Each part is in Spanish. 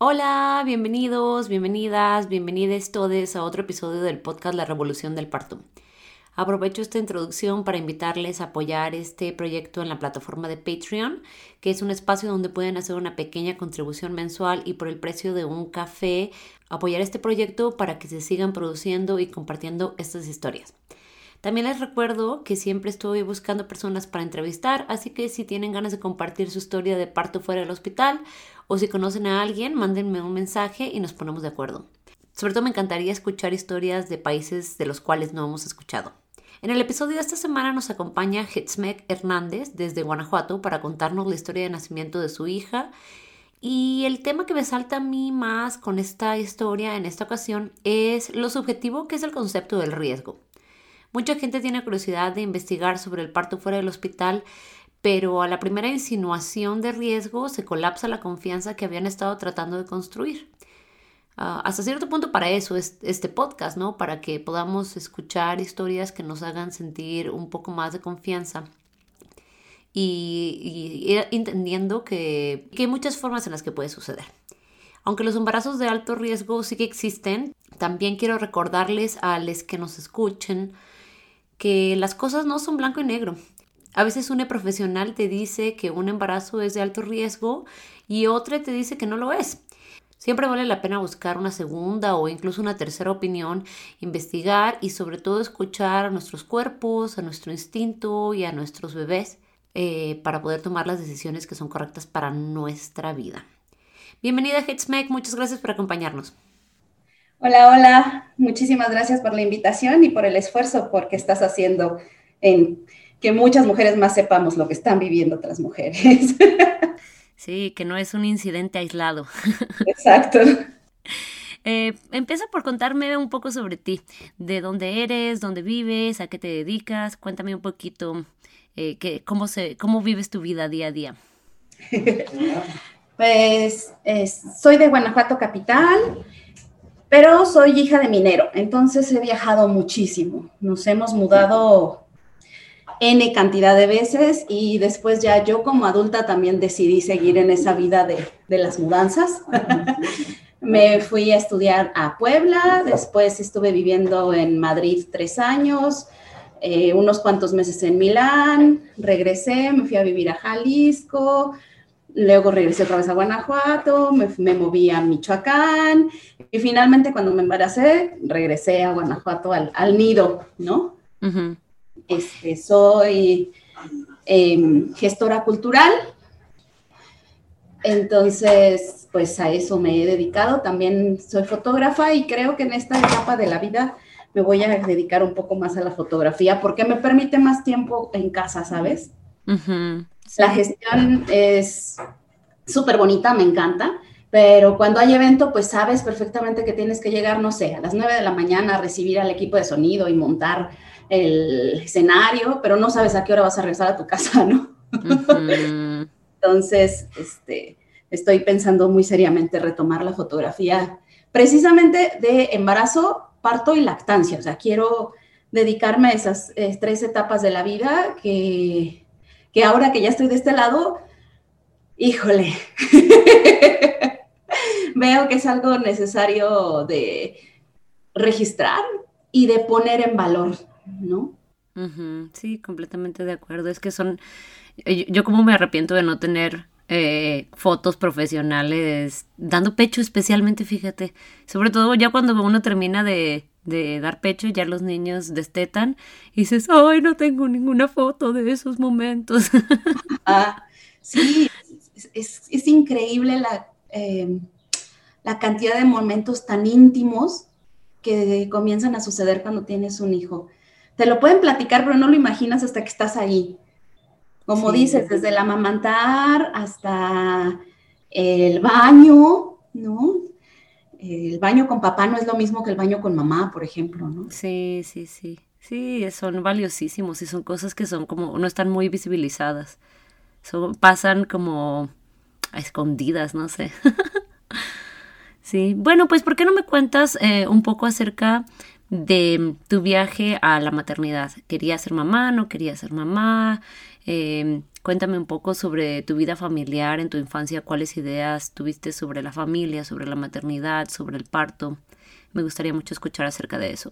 Hola, bienvenidos, bienvenidas, bienvenidos todos a otro episodio del podcast La Revolución del Parto. Aprovecho esta introducción para invitarles a apoyar este proyecto en la plataforma de Patreon, que es un espacio donde pueden hacer una pequeña contribución mensual y por el precio de un café apoyar este proyecto para que se sigan produciendo y compartiendo estas historias. También les recuerdo que siempre estoy buscando personas para entrevistar, así que si tienen ganas de compartir su historia de parto fuera del hospital o si conocen a alguien, mándenme un mensaje y nos ponemos de acuerdo. Sobre todo me encantaría escuchar historias de países de los cuales no hemos escuchado. En el episodio de esta semana nos acompaña Hetzmek Hernández desde Guanajuato para contarnos la historia de nacimiento de su hija. Y el tema que me salta a mí más con esta historia en esta ocasión es lo subjetivo que es el concepto del riesgo. Mucha gente tiene curiosidad de investigar sobre el parto fuera del hospital, pero a la primera insinuación de riesgo se colapsa la confianza que habían estado tratando de construir. Ah, hasta cierto punto para eso es este podcast, ¿no? Para que podamos escuchar historias que nos hagan sentir un poco más de confianza y, ir entendiendo que, que hay muchas formas en las que puede suceder. Aunque los embarazos de alto riesgo sí que existen, también quiero recordarles a los que nos escuchen que las cosas no son blanco y negro. A veces una profesional te dice que un embarazo es de alto riesgo y otra te dice que no lo es. Siempre vale la pena buscar una segunda o incluso una tercera opinión, investigar y sobre todo escuchar a nuestros cuerpos, a nuestro instinto y a nuestros bebés eh, para poder tomar las decisiones que son correctas para nuestra vida. Bienvenida Headsmack, muchas gracias por acompañarnos. Hola, hola, muchísimas gracias por la invitación y por el esfuerzo porque estás haciendo en que muchas mujeres más sepamos lo que están viviendo otras mujeres. Sí, que no es un incidente aislado. Exacto. Eh, empieza por contarme un poco sobre ti, de dónde eres, dónde vives, a qué te dedicas. Cuéntame un poquito eh, que, cómo, se, cómo vives tu vida día a día. Pues soy de Guanajuato capital, pero soy hija de minero, entonces he viajado muchísimo. Nos hemos mudado N cantidad de veces y después ya yo como adulta también decidí seguir en esa vida de, las mudanzas. Me fui a estudiar a Puebla, después estuve viviendo en Madrid tres años, eh, unos cuantos meses en Milán, regresé, me fui a vivir a Jalisco, luego regresé otra vez a Guanajuato, me, moví a Michoacán y finalmente cuando me embaracé regresé a Guanajuato al, nido, ¿no? Este, soy em, gestora cultural, entonces pues a eso me he dedicado. También soy fotógrafa y creo que en esta etapa de la vida me voy a dedicar un poco más a la fotografía porque me permite más tiempo en casa, ¿sabes? La gestión es súper bonita, me encanta, pero cuando hay evento, pues sabes perfectamente que tienes que llegar, no sé, a las 9 de la mañana a recibir al equipo de sonido y montar el escenario, pero no sabes a qué hora vas a regresar a tu casa, ¿no? Entonces, este, estoy pensando muy seriamente retomar la fotografía precisamente de embarazo, parto y lactancia. O sea, quiero dedicarme a esas eh, tres etapas de la vida que, ahora que ya estoy de este lado, híjole, veo que es algo necesario de registrar y de poner en valor, ¿no? Sí, completamente de acuerdo. Es que son, eh, yo, como me arrepiento de no tener eh, fotos profesionales dando pecho especialmente, fíjate, sobre todo ya cuando uno termina de, de dar pecho, ya los niños destetan y dices, ay, no tengo ninguna foto de esos momentos. Ah, sí, es, increíble la, em, la cantidad de momentos tan íntimos que comienzan a suceder cuando tienes un hijo. Te lo pueden platicar, pero no lo imaginas hasta que estás ahí. Como dices, desde el amamantar hasta el baño, ¿no? El baño con papá no es lo mismo que el baño con mamá, por ejemplo, ¿no? Sí, sí, sí. Sí, son valiosísimos y son cosas que son como, no están muy visibilizadas. Son, pasan como a escondidas, no sé. sí, bueno, pues ¿por qué no me cuentas eh, un poco acerca de tu viaje a la maternidad? ¿Querías ser mamá? ¿No querías ser mamá? Eh, cuéntame un poco sobre tu vida familiar en tu infancia, cuáles ideas tuviste sobre la familia, sobre la maternidad, sobre el parto. Me gustaría mucho escuchar acerca de eso.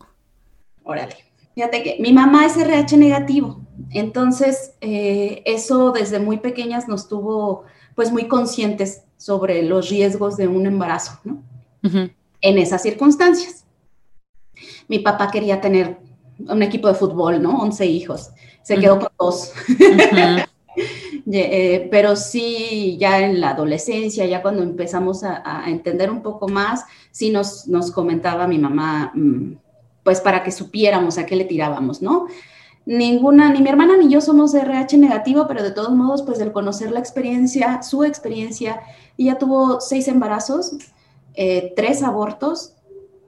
Órale. Fíjate que mi mamá es RH negativo, entonces eh, eso desde muy pequeñas nos tuvo pues muy conscientes sobre los riesgos de un embarazo, ¿no? En esas circunstancias. Mi papá quería tener un equipo de fútbol, ¿no? 11 hijos. Se quedó con dos. Eh, pero sí, ya en la adolescencia, ya cuando empezamos a, entender un poco más, sí nos, nos comentaba mi mamá, mm, pues para que supiéramos a qué le tirábamos, ¿no? Ninguna, ni mi hermana ni yo somos RH negativo, pero de todos modos, pues el conocer la experiencia, su experiencia, ella tuvo seis embarazos, eh, tres abortos,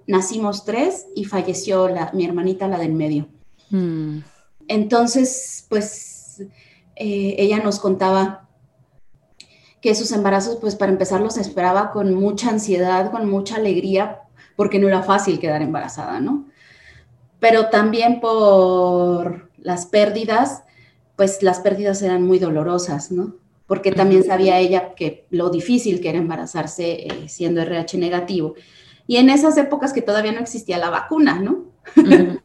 nacimos tres y falleció la, mi hermanita, la del medio. Mm. Entonces, pues eh, ella nos contaba que sus embarazos, pues para empezar, los esperaba con mucha ansiedad, con mucha alegría, porque no era fácil quedar embarazada, ¿no? pero también por las pérdidas, pues las pérdidas eran muy dolorosas, ¿no? Porque también sabía ella que lo difícil que era embarazarse eh, siendo RH negativo. Y en esas épocas que todavía no existía la vacuna, ¿no?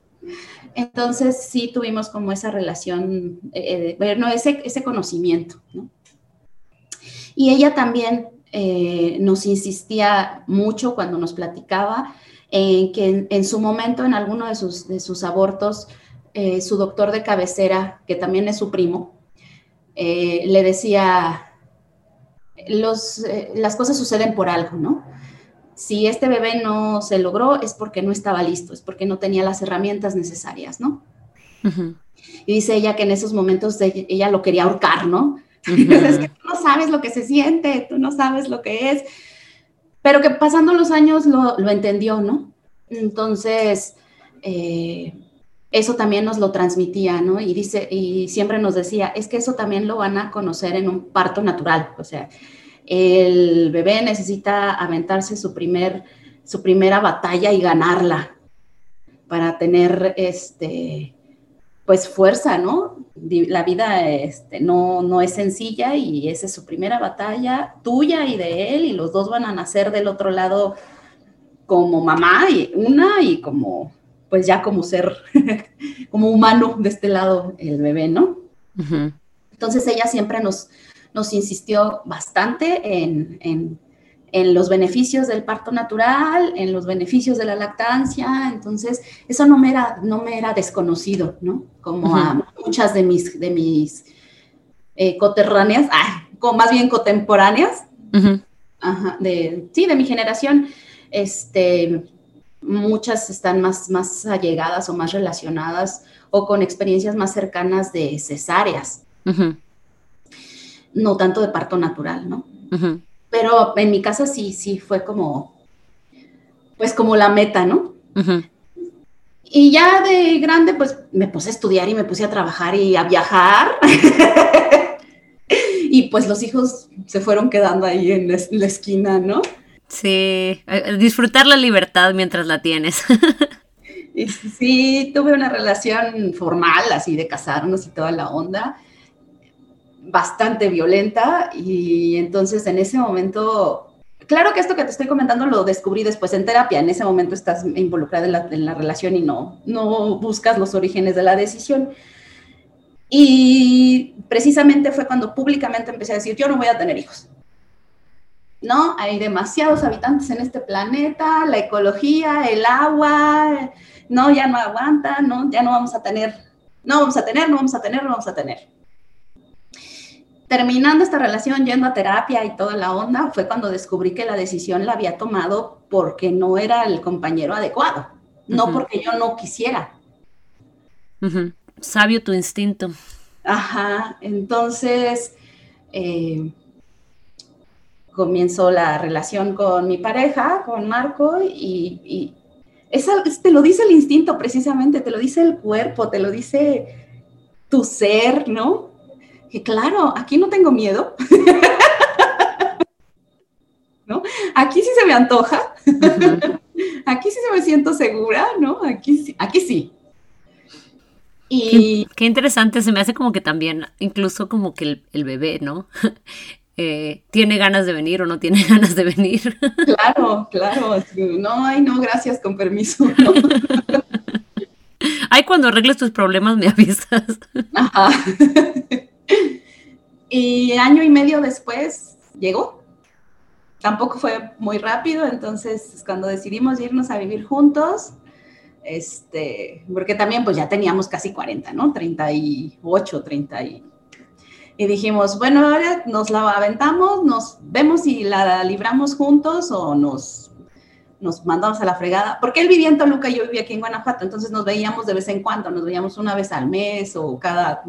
Entonces sí tuvimos como esa relación, eh, bueno, ese, ese conocimiento, ¿no? Y ella también eh, nos insistía mucho cuando nos platicaba en que en, su momento, en alguno de sus, de sus abortos, eh, su doctor de cabecera, que también es su primo, eh, le decía, los, eh, las cosas suceden por algo, ¿no? Si este bebé no se logró es porque no estaba listo, es porque no tenía las herramientas necesarias, ¿no? Y dice ella que en esos momentos ella lo quería ahorcar, ¿no? es que tú no sabes lo que se siente, tú no sabes lo que es pero que pasando los años lo, entendió, ¿no? Entonces, eh, eso también nos lo transmitía, ¿no? Y dice, y siempre nos decía, es que eso también lo van a conocer en un parto natural, o sea, el bebé necesita aventarse su primer, su primera batalla y ganarla para tener este pues fuerza, ¿no? La vida este, no, no es sencilla y esa es su primera batalla tuya y de él y los dos van a nacer del otro lado como mamá y una y como, pues ya como ser, como humano de este lado el bebé, ¿no? Entonces ella siempre nos, nos insistió bastante en en los beneficios del parto natural, en los beneficios de la lactancia, entonces eso no me era, no me era desconocido, ¿no? Como a muchas de mis, de mis eh, coterráneas, como más bien contemporáneas, de, sí, de mi generación, este, muchas están más, más allegadas o más relacionadas o con experiencias más cercanas de cesáreas, no tanto de parto natural, ¿no? pero en mi casa sí, sí fue como, pues como la meta, ¿no? Y ya de grande, pues me puse a estudiar y me puse a trabajar y a viajar. y pues los hijos se fueron quedando ahí en la, esquina, ¿no? Sí, disfrutar la libertad mientras la tienes. sí, tuve una relación formal, así de casarnos y toda la onda bastante violenta y entonces en ese momento, claro que esto que te estoy comentando lo descubrí después en terapia, en ese momento estás involucrada en la, relación y no, no buscas los orígenes de la decisión. Y precisamente fue cuando públicamente empecé a decir, yo no voy a tener hijos. ¿No? Hay demasiados habitantes en este planeta, la ecología, el agua, no, ya no aguanta, no, ya no vamos a tener, no vamos a tener, no vamos a tener, no vamos a tener terminando esta relación, yendo a terapia y toda la onda, fue cuando descubrí que la decisión la había tomado porque no era el compañero adecuado, no porque yo no quisiera. Sabio tu instinto. Ajá, entonces, eh, comenzó la relación con mi pareja, con Marco, y, y te lo dice el instinto precisamente, te lo dice el cuerpo, te lo dice tu ser, ¿no? Que claro, aquí no tengo miedo. ¿No? Aquí sí se me antoja. aquí sí se me siento segura, ¿no? Aquí sí, aquí sí. Y... Qué, interesante, se me hace como que también, incluso como que el bebé, ¿no? Eh, tiene ganas de venir o no tiene ganas de venir. Claro, claro. No, ay, no, gracias, con permiso. Ay, cuando arregles tus problemas me avisas. Ajá. Y año y medio después llegó. Tampoco fue muy rápido, entonces cuando decidimos irnos a vivir juntos, este, porque también pues ya teníamos casi 40, ¿no? 38, 30 y y dijimos, bueno, ahora nos la aventamos, nos vemos si la libramos juntos o nos, nos mandamos a la fregada, porque él vivía en Toluca y yo vivía aquí en Guanajuato, entonces nos veíamos de vez en cuando, nos veíamos una vez al mes o cada,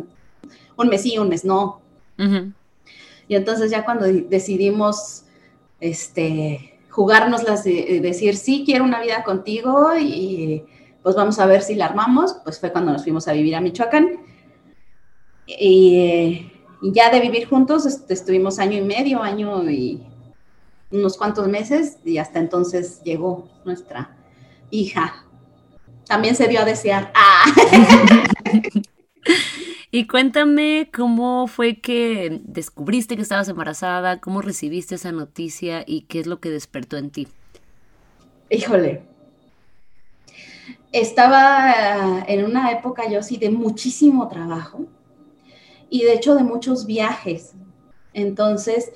un mes sí, un mes no. Y entonces ya cuando decidimos, este, jugarnos las, de, decir, sí, quiero una vida contigo y pues vamos a ver si la armamos, pues fue cuando nos fuimos a vivir a Michoacán. Y y ya de vivir juntos este, estuvimos año y medio, año y unos cuantos meses y hasta entonces llegó nuestra hija. También se dio a desear. ¡Ah! y cuéntame cómo fue que descubriste que estabas embarazada, cómo recibiste esa noticia y qué es lo que despertó en ti. Híjole. Estaba en una época yo sí de muchísimo trabajo y de hecho de muchos viajes. Entonces,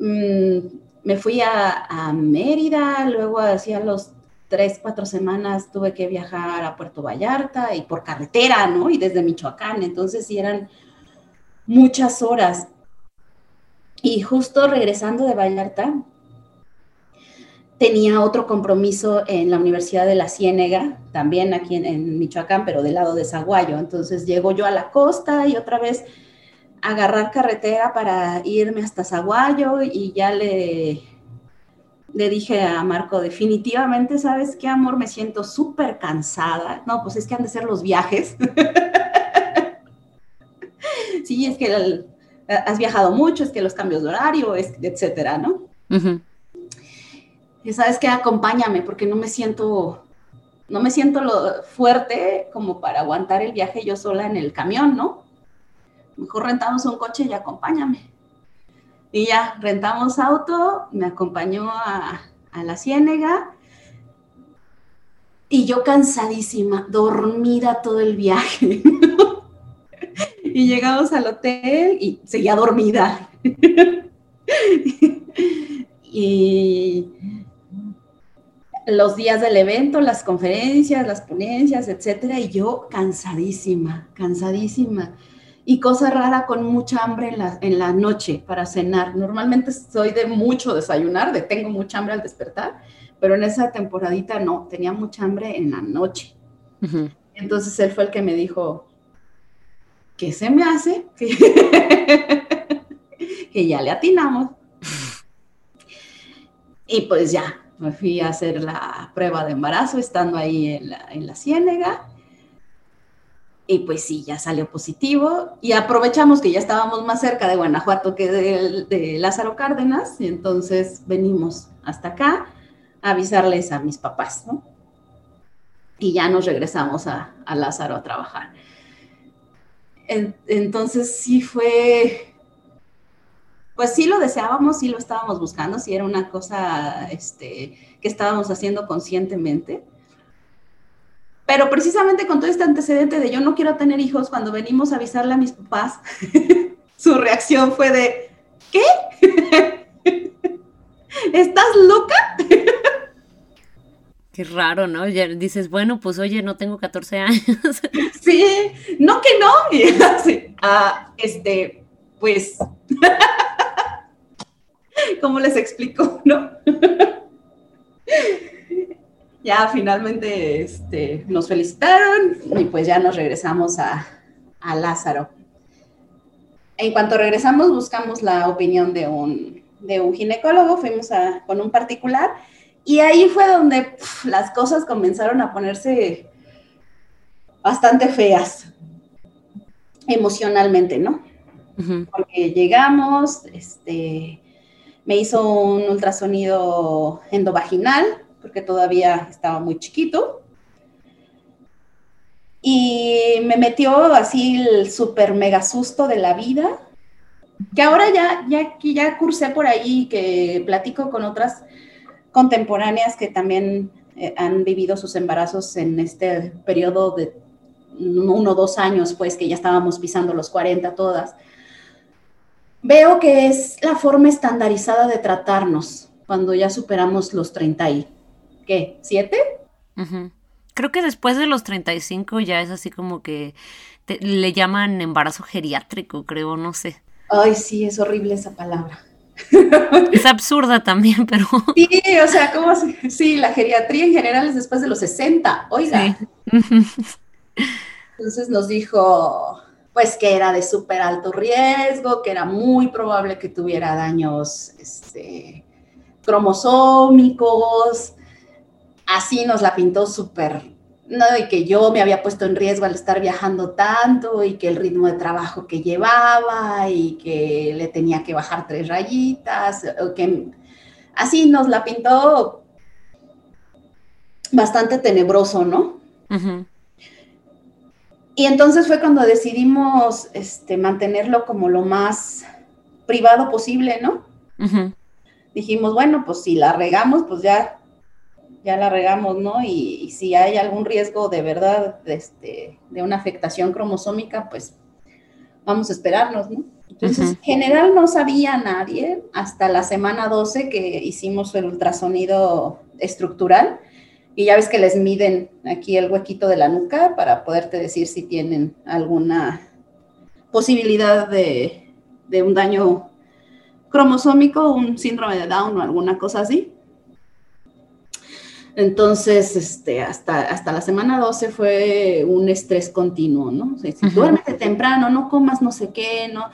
mm, me fui a, Mérida, luego hacía los tres, cuatro semanas tuve que viajar a Puerto Vallarta y por carretera, ¿no? Y desde Michoacán, entonces sí eran muchas horas. Y justo regresando de Vallarta, tenía otro compromiso en la Universidad de la Ciénega, también aquí en, en Michoacán, pero del lado de Zaguayo. Entonces llego yo a la costa y otra vez agarrar carretera para irme hasta Zaguayo y ya le, le dije a Marco, definitivamente, ¿sabes qué, amor? Me siento súper cansada. No, pues es que han de ser los viajes. sí, es que has viajado mucho, es que los cambios de horario, es, etcétera, ¿no? Y sabes qué, acompáñame, porque no me siento, no me siento lo fuerte como para aguantar el viaje yo sola en el camión, ¿no? mejor rentamos un coche y acompáñame. Y ya, rentamos auto, me acompañó a, la Ciénega y yo cansadísima, dormida todo el viaje. y llegamos al hotel y seguía dormida. y los días del evento, las conferencias, las ponencias, etcétera, y yo cansadísima, cansadísima y cosa rara con mucha hambre en la, en la noche para cenar. Normalmente soy de mucho desayunar, de tengo mucha hambre al despertar, pero en esa temporadita no, tenía mucha hambre en la noche. Entonces él fue el que me dijo, ¿qué se me hace? que ya le atinamos. y pues ya, me fui a hacer la prueba de embarazo estando ahí en la, en la ciénega y pues sí, ya salió positivo y aprovechamos que ya estábamos más cerca de Guanajuato que de, Lázaro Cárdenas y entonces venimos hasta acá a avisarles a mis papás. Y ya nos regresamos a, Lázaro a trabajar. entonces sí fue, pues sí lo deseábamos, sí lo estábamos buscando, sí era una cosa este, que estábamos haciendo conscientemente pero precisamente con todo este antecedente de yo no quiero tener hijos, cuando venimos a avisarle a mis papás, su reacción fue de, ¿qué? ¿Estás loca? Qué raro, ¿no? Ya dices, bueno, pues oye, no tengo 14 años. Sí, no que no. Y así, ah, este, pues, ¿cómo les explico, no? Ya finalmente este, nos felicitaron y pues ya nos regresamos a, Lázaro. En cuanto regresamos, buscamos la opinión de un de un ginecólogo, fuimos a, con un particular y ahí fue donde las cosas comenzaron a ponerse bastante feas emocionalmente, ¿no? Porque llegamos, este, me hizo un ultrasonido endovaginal, porque todavía estaba muy chiquito. Y me metió así el super mega susto de la vida, que ahora ya, ya, ya cursé por ahí, que platico con otras contemporáneas que también eh, han vivido sus embarazos en este periodo de uno o dos años, pues que ya estábamos pisando los 40 todas, veo que es la forma estandarizada de tratarnos cuando ya superamos los 30 y, ¿qué? ¿Siete? Creo que después de los 35 ya es así como que le llaman embarazo geriátrico, creo, no sé. Ay, sí, es horrible esa palabra. Es absurda también, pero... Sí, o sea, ¿cómo Sí, la geriatría en general es después de los 60, oiga. Entonces nos dijo, pues que era de súper alto riesgo, que era muy probable que tuviera daños este, cromosómicos. Así nos la pintó súper no, y que yo me había puesto en riesgo al estar viajando tanto y que el ritmo de trabajo que llevaba y que le tenía que bajar tres rayitas, que así nos la pintó bastante tenebroso, ¿no? Y entonces fue cuando decidimos este, mantenerlo como lo más privado posible, ¿no? Dijimos, bueno, pues si la regamos, pues ya ya la regamos, ¿no? Y, si hay algún riesgo de verdad de, este, de una afectación cromosómica, pues vamos a esperarnos, ¿no? Entonces, en general no sabía nadie hasta la semana 12 que hicimos el ultrasonido estructural y ya ves que les miden aquí el huequito de la nuca para poderte decir si tienen alguna posibilidad de, de un daño cromosómico, un síndrome de Down o alguna cosa así. Entonces, este, hasta, hasta la semana 12 fue un estrés continuo, ¿no? O sea, duérmete temprano, no comas no sé qué, ¿no?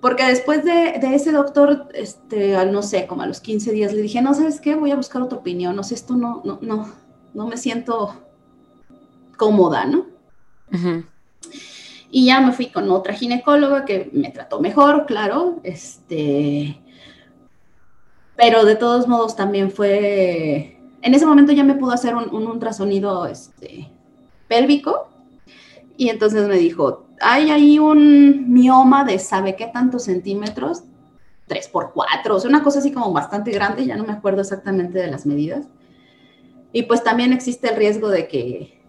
Porque después de, ese doctor, este, no sé, como a los 15 días, le dije, no, ¿sabes qué? Voy a buscar otra opinión, no sé, esto no, no, no, no me siento cómoda, ¿no? Y ya me fui con otra ginecóloga que me trató mejor, claro, este, pero de todos modos también fue en ese momento ya me pudo hacer un, ultrasonido este, pélvico y entonces me dijo, hay ahí un mioma de sabe qué tantos centímetros, 3 por 4, o sea, una cosa así como bastante grande, ya no me acuerdo exactamente de las medidas. Y pues también existe el riesgo de que,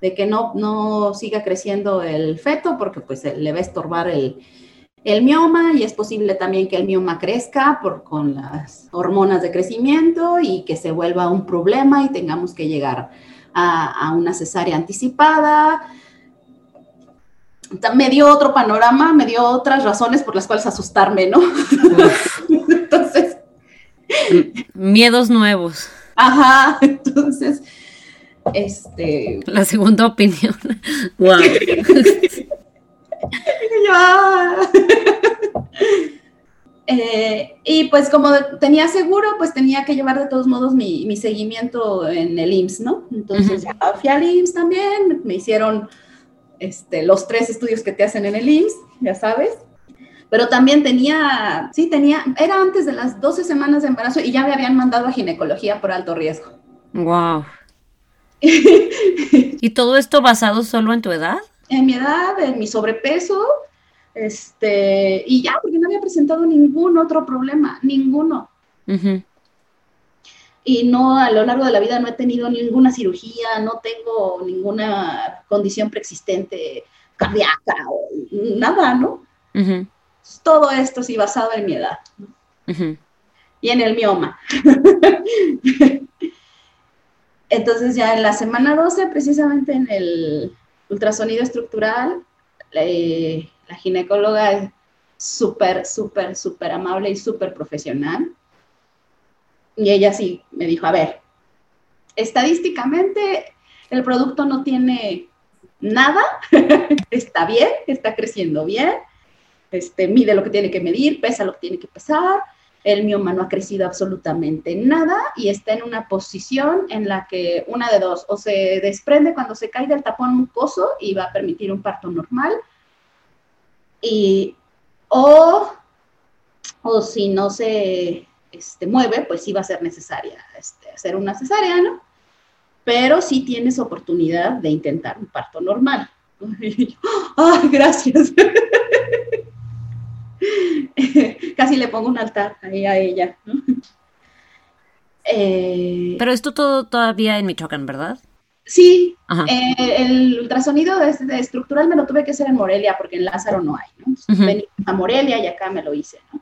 de que no, no siga creciendo el feto porque pues le va a estorbar el, el mioma y es posible también que el mioma crezca por, con las hormonas de crecimiento y que se vuelva un problema y tengamos que llegar a, una cesárea anticipada. Me dio otro panorama, me dio otras razones por las cuales asustarme, ¿no? entonces. Miedos nuevos. Ajá, entonces, este. La segunda opinión. Wow. Eh, y pues como tenía seguro, pues tenía que llevar de todos modos mi, seguimiento en el IMSS, ¿no? Entonces ya fui al IMSS también, me hicieron este, los tres estudios que te hacen en el IMSS, ya sabes. Pero también tenía, sí, tenía, era antes de las 12 semanas de embarazo y ya me habían mandado a ginecología por alto riesgo. Wow. ¿Y todo esto basado solo en tu edad? En mi edad, en mi sobrepeso, este, y ya, porque no había presentado ningún otro problema, ninguno. Y no, a lo largo de la vida no he tenido ninguna cirugía, no tengo ninguna condición preexistente cardíaca o nada, ¿no? Todo esto sí basado en mi edad. Y en el mioma. Entonces ya en la semana 12, precisamente en el ultrasonido estructural, eh, la ginecóloga es súper, súper, súper amable y súper profesional. Y ella sí me dijo, a ver, estadísticamente el producto no tiene nada, está bien, está creciendo bien, este, mide lo que tiene que medir, pesa lo que tiene que pesar, el mioma no ha crecido absolutamente nada y está en una posición en la que una de dos, o se desprende cuando se cae del tapón mucoso y va a permitir un parto normal, y, o, o si no se este, mueve, pues sí va a ser necesaria este, hacer una cesárea, ¿no? Pero sí tienes oportunidad de intentar un parto normal. ¡Ay, gracias! Casi le pongo un altar ahí a ella. Eh, Pero esto todo todavía en Michoacán, ¿verdad? Sí, eh, el ultrasonido estructural me lo tuve que hacer en Morelia porque en Lázaro no hay, ¿no? a Morelia y acá me lo hice, ¿no?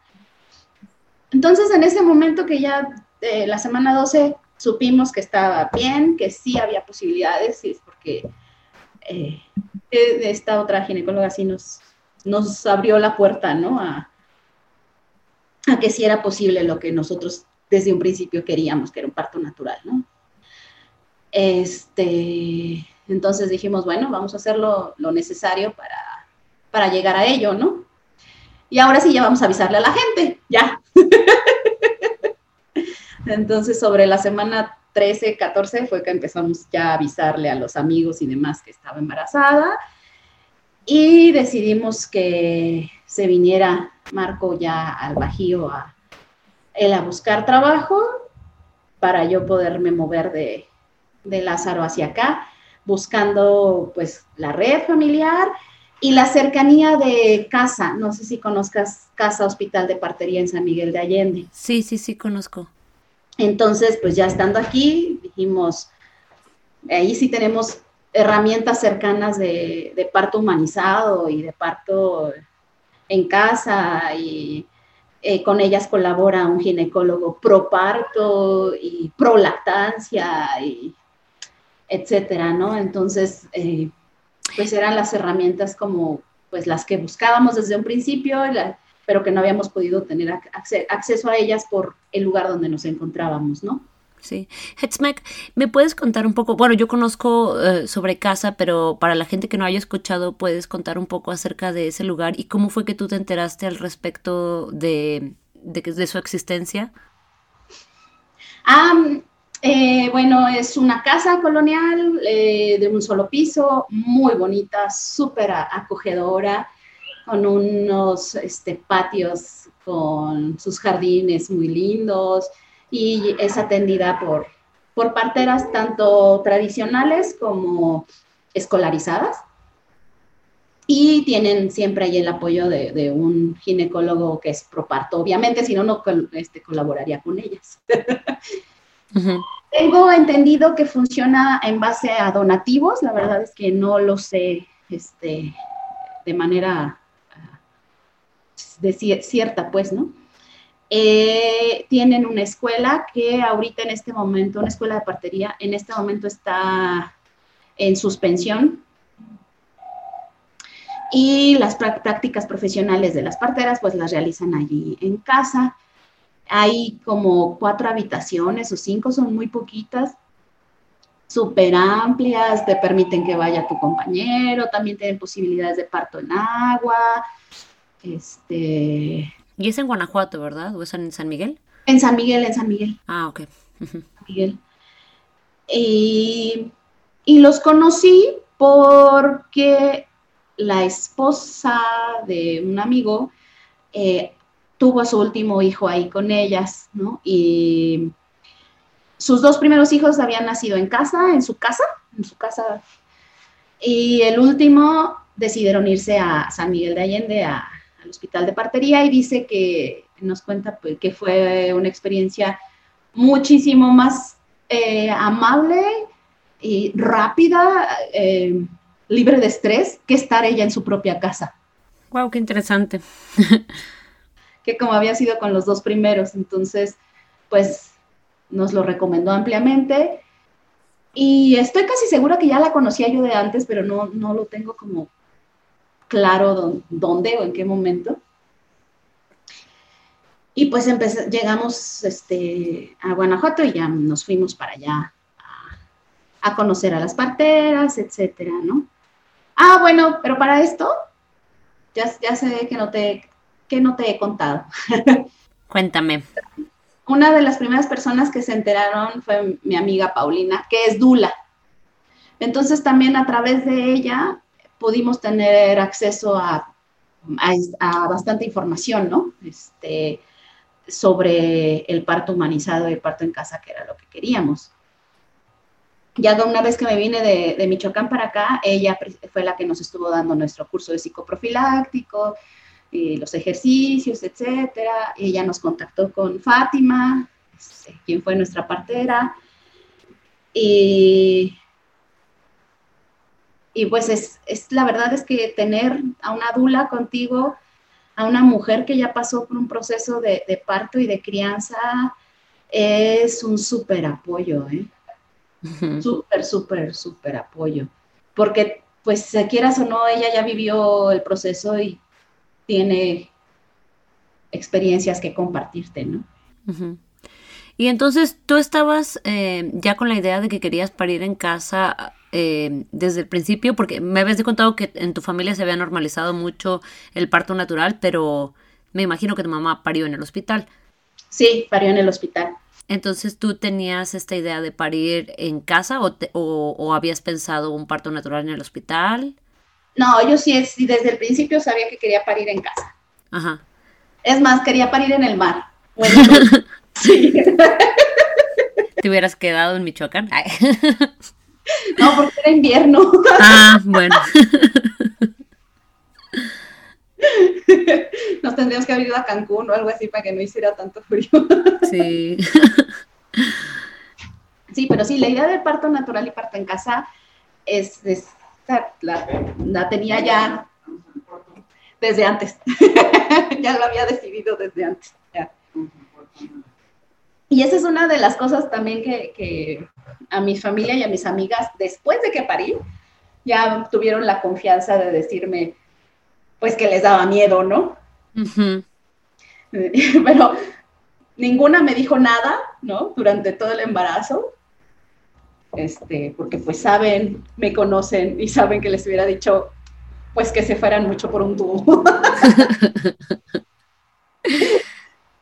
Entonces, en ese momento que ya eh, la semana 12 supimos que estaba bien, que sí había posibilidades, y es porque esta otra ginecóloga sí nos, nos abrió la puerta, ¿no? A, que sí era posible lo que nosotros desde un principio queríamos, que era un parto natural, ¿no? Este, entonces dijimos, bueno, vamos a hacer lo, necesario para, para llegar a ello, ¿no? Y ahora sí ya vamos a avisarle a la gente, ya. Entonces, sobre la semana 13, 14 fue que empezamos ya a avisarle a los amigos y demás que estaba embarazada y decidimos que se viniera Marco ya al Bajío a, él a buscar trabajo para yo poderme mover de, de Lázaro hacia acá, buscando pues la red familiar y la cercanía de casa. No sé si conozcas Casa Hospital de Partería en San Miguel de Allende. Sí, sí, sí, conozco. Entonces, pues ya estando aquí, dijimos, ahí sí tenemos herramientas cercanas de, parto humanizado y de parto en casa y eh, con ellas colabora un ginecólogo pro parto y pro lactancia y etcétera, ¿no? Entonces, eh, pues eran las herramientas como pues las que buscábamos desde un principio, pero que no habíamos podido tener acceso a ellas por el lugar donde nos encontrábamos, ¿no? Sí. Hetzmack, ¿me puedes contar un poco? Bueno, yo conozco eh, sobre casa, pero para la gente que no haya escuchado, ¿puedes contar un poco acerca de ese lugar y cómo fue que tú te enteraste al respecto de, de, su existencia? Eh, bueno, es una casa colonial eh, de un solo piso, muy bonita, súper acogedora, con unos este, patios con sus jardines muy lindos y es atendida por, por parteras tanto tradicionales como escolarizadas. Y tienen siempre ahí el apoyo de, un ginecólogo que es proparto, obviamente, si no, no este, colaboraría con ellas. Tengo entendido que funciona en base a donativos, la verdad es que no lo sé este, de manera ah, de cierta, pues, ¿no? Eh, tienen una escuela que ahorita en este momento, una escuela de partería, en este momento está en suspensión. Y las prácticas profesionales de las parteras, pues las realizan allí en casa. Hay como cuatro habitaciones o cinco, son muy poquitas, súper amplias, te permiten que vaya tu compañero, también tienen posibilidades de parto en agua, este, y es en Guanajuato, ¿verdad? ¿O es en San Miguel? En San Miguel, en San Miguel. Ah, ok. Miguel. Y, los conocí porque la esposa de un amigo eh, tuvo a su último hijo ahí con ellas, ¿no? Y sus dos primeros hijos habían nacido en casa, en su casa, en su casa. Y el último decidieron irse a San Miguel de Allende a, al hospital de partería y dice que nos cuenta pues, que fue una experiencia muchísimo más eh, amable y rápida, eh, libre de estrés, que estar ella en su propia casa. Wow, qué interesante. que como había sido con los dos primeros, entonces, pues nos lo recomendó ampliamente. Y estoy casi segura que ya la conocía yo de antes, pero no, no lo tengo como claro dónde o en qué momento. Y pues llegamos este, a Guanajuato y ya nos fuimos para allá a, conocer a las parteras, etcétera, ¿no? Ah, bueno, pero para esto ya, ya sé que no te, que no te he contado. Cuéntame. Una de las primeras personas que se enteraron fue mi amiga Paulina, que es Dula. Entonces también a través de ella pudimos tener acceso a, a, bastante información, ¿no? Este, sobre el parto humanizado y el parto en casa, que era lo que queríamos. Ya una vez que me vine de, de, Michoacán para acá, ella fue la que nos estuvo dando nuestro curso de psicoprofiláctico, y los ejercicios, etcétera. Ella nos contactó con Fátima, este, quien fue nuestra partera. Y y pues es, la verdad es que tener a una dula contigo, a una mujer que ya pasó por un proceso de, parto y de crianza, es un súper apoyo, ¿eh? Súper, súper, súper apoyo. Porque, pues, quieras o no, ella ya vivió el proceso y tiene experiencias que compartirte, ¿no? Y entonces tú estabas eh, ya con la idea de que querías parir en casa eh, desde el principio, porque me habías contado que en tu familia se había normalizado mucho el parto natural, pero me imagino que tu mamá parió en el hospital. Sí, parió en el hospital. Entonces, ¿tú tenías esta idea de parir en casa o, o, habías pensado un parto natural en el hospital? No, yo sí, sí, desde el principio sabía que quería parir en casa. Ajá. Es más, quería parir en el mar. sí. ¿Te hubieras quedado en Michoacán? No, porque era invierno. Ah, bueno. Nos tendríamos que haber ido a Cancún o algo así para que no hiciera tanto frío. Sí. Sí, pero sí, la idea del parto natural y parto en casa es, la, la, tenía ya desde antes. ya lo había decidido desde antes. Y esa es una de las cosas también que, a mi familia y a mis amigas, después de que parí, ya tuvieron la confianza de decirme, pues que les daba miedo, ¿no? Pero ninguna me dijo nada, ¿no? Durante todo el embarazo, este, porque pues saben, me conocen y saben que les hubiera dicho, pues que se fueran mucho por un tubo.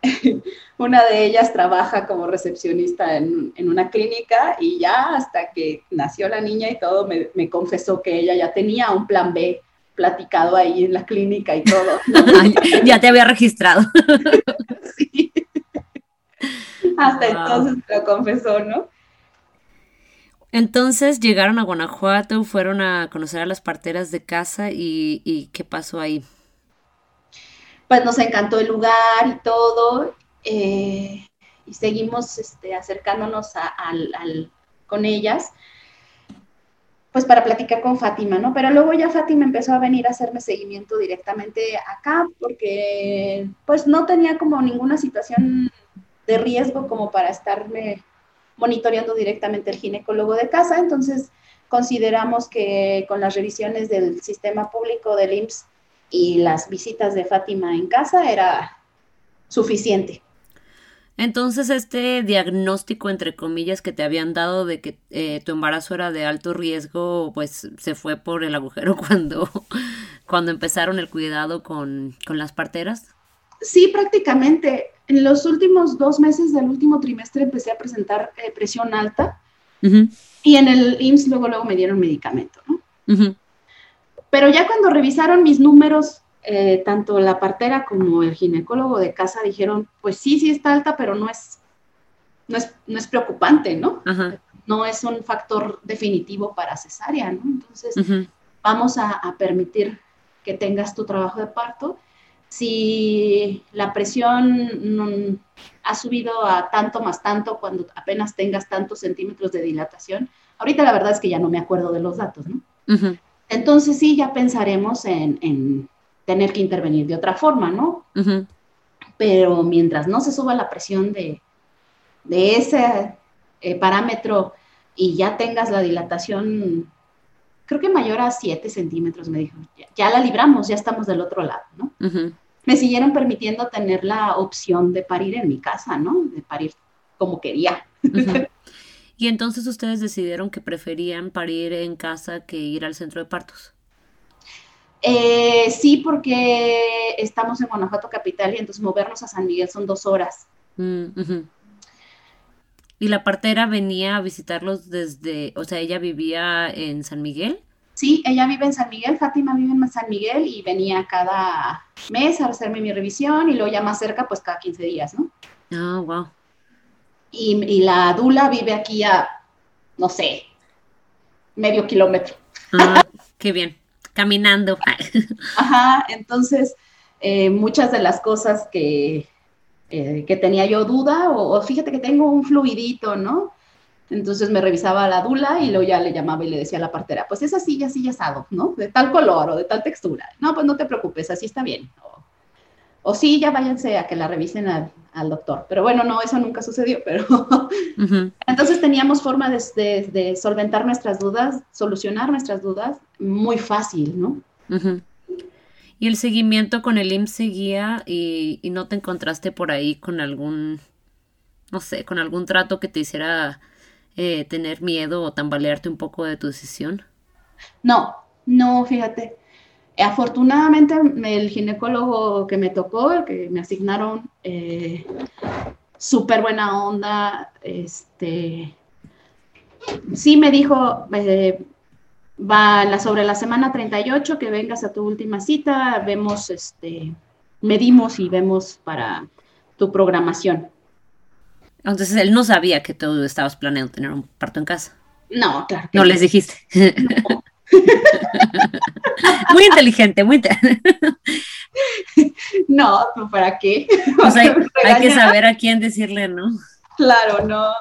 Una de ellas trabaja como recepcionista en, una clínica y ya hasta que nació la niña y todo, me, confesó que ella ya tenía un plan B platicado ahí en la clínica y todo. ya te había registrado. sí. Hasta entonces lo confesó, ¿no? Entonces llegaron a Guanajuato, fueron a conocer a las parteras de casa y, y ¿qué pasó ahí? Pues nos encantó el lugar y todo, eh, y seguimos este, acercándonos con ellas, pues para platicar con Fátima, ¿no? Pero luego ya Fátima empezó a venir a hacerme seguimiento directamente acá, porque pues no tenía como ninguna situación de riesgo como para estarme monitoreando directamente el ginecólogo de casa, entonces consideramos que con las revisiones del sistema público del IMSS y las visitas de Fátima en casa era suficiente. Entonces, este diagnóstico, entre comillas, que te habían dado de que eh, tu embarazo era de alto riesgo, pues se fue por el agujero cuando, cuando empezaron el cuidado con, las parteras. Sí, prácticamente. En los últimos dos meses del último trimestre empecé a presentar eh, presión alta y en el IMSS luego, luego me dieron medicamento, ¿no? Pero ya cuando revisaron mis números eh, tanto la partera como el ginecólogo de casa dijeron, pues sí, sí está alta, pero no es, no es, no es preocupante, ¿no? No es un factor definitivo para cesárea, ¿no? Entonces, vamos a, permitir que tengas tu trabajo de parto. Si la presión ha subido a tanto más tanto cuando apenas tengas tantos centímetros de dilatación, ahorita la verdad es que ya no me acuerdo de los datos, ¿no? Entonces sí, ya pensaremos en tener que intervenir de otra forma, ¿no? Pero mientras no se suba la presión de, de ese eh, parámetro y ya tengas la dilatación, creo que mayor a 7 centímetros, me dijo, ya, la libramos, ya estamos del otro lado, ¿no? Me siguieron permitiendo tener la opción de parir en mi casa, ¿no? De parir como quería. Y entonces ustedes decidieron que preferían parir en casa que ir al centro de partos. Eh, sí, porque estamos en Guanajuato capital y entonces movernos a San Miguel son dos horas. Mm, ¿Y la partera venía a visitarlos desde, o sea, ella vivía en San Miguel? Sí, ella vive en San Miguel, Fátima vive en San Miguel y venía cada mes a hacerme mi revisión y luego ya más cerca, pues cada 15 días, ¿no? Ah, wow. Y, y la Dula vive aquí a, no sé, medio kilómetro. Ah, qué bien, caminando. Ajá, entonces eh, muchas de las cosas que, eh, que tenía yo duda, o, fíjate que tengo un fluidito, ¿no? Entonces me revisaba la dula y luego ya le llamaba y le decía a la partera, pues es así, así, asado, ¿no? De tal color o de tal textura. No, pues no te preocupes, así está bien. O, sí, ya váyanse a que la revisen al, doctor. Pero bueno, no, eso nunca sucedió, pero... Entonces teníamos forma de, solventar nuestras dudas, solucionar nuestras dudas muy fácil, ¿no? Y el seguimiento con el IMSS seguía y, y no te encontraste por ahí con algún, no sé, con algún trato que te hiciera eh, tener miedo o tambalearte un poco de tu decisión? No, no, fíjate. Afortunadamente el ginecólogo que me tocó, el que me asignaron, eh, súper buena onda, este, sí me dijo, eh, va sobre la semana 38 que vengas a tu última cita, vemos, este, medimos y vemos para tu programación. Entonces él no sabía que tú estabas planeando tener un parto en casa. No, claro. no les dijiste. muy inteligente, muy inteligente. no, ¿para qué? Sea, hay, que saber a quién decirle, ¿no? Claro, no.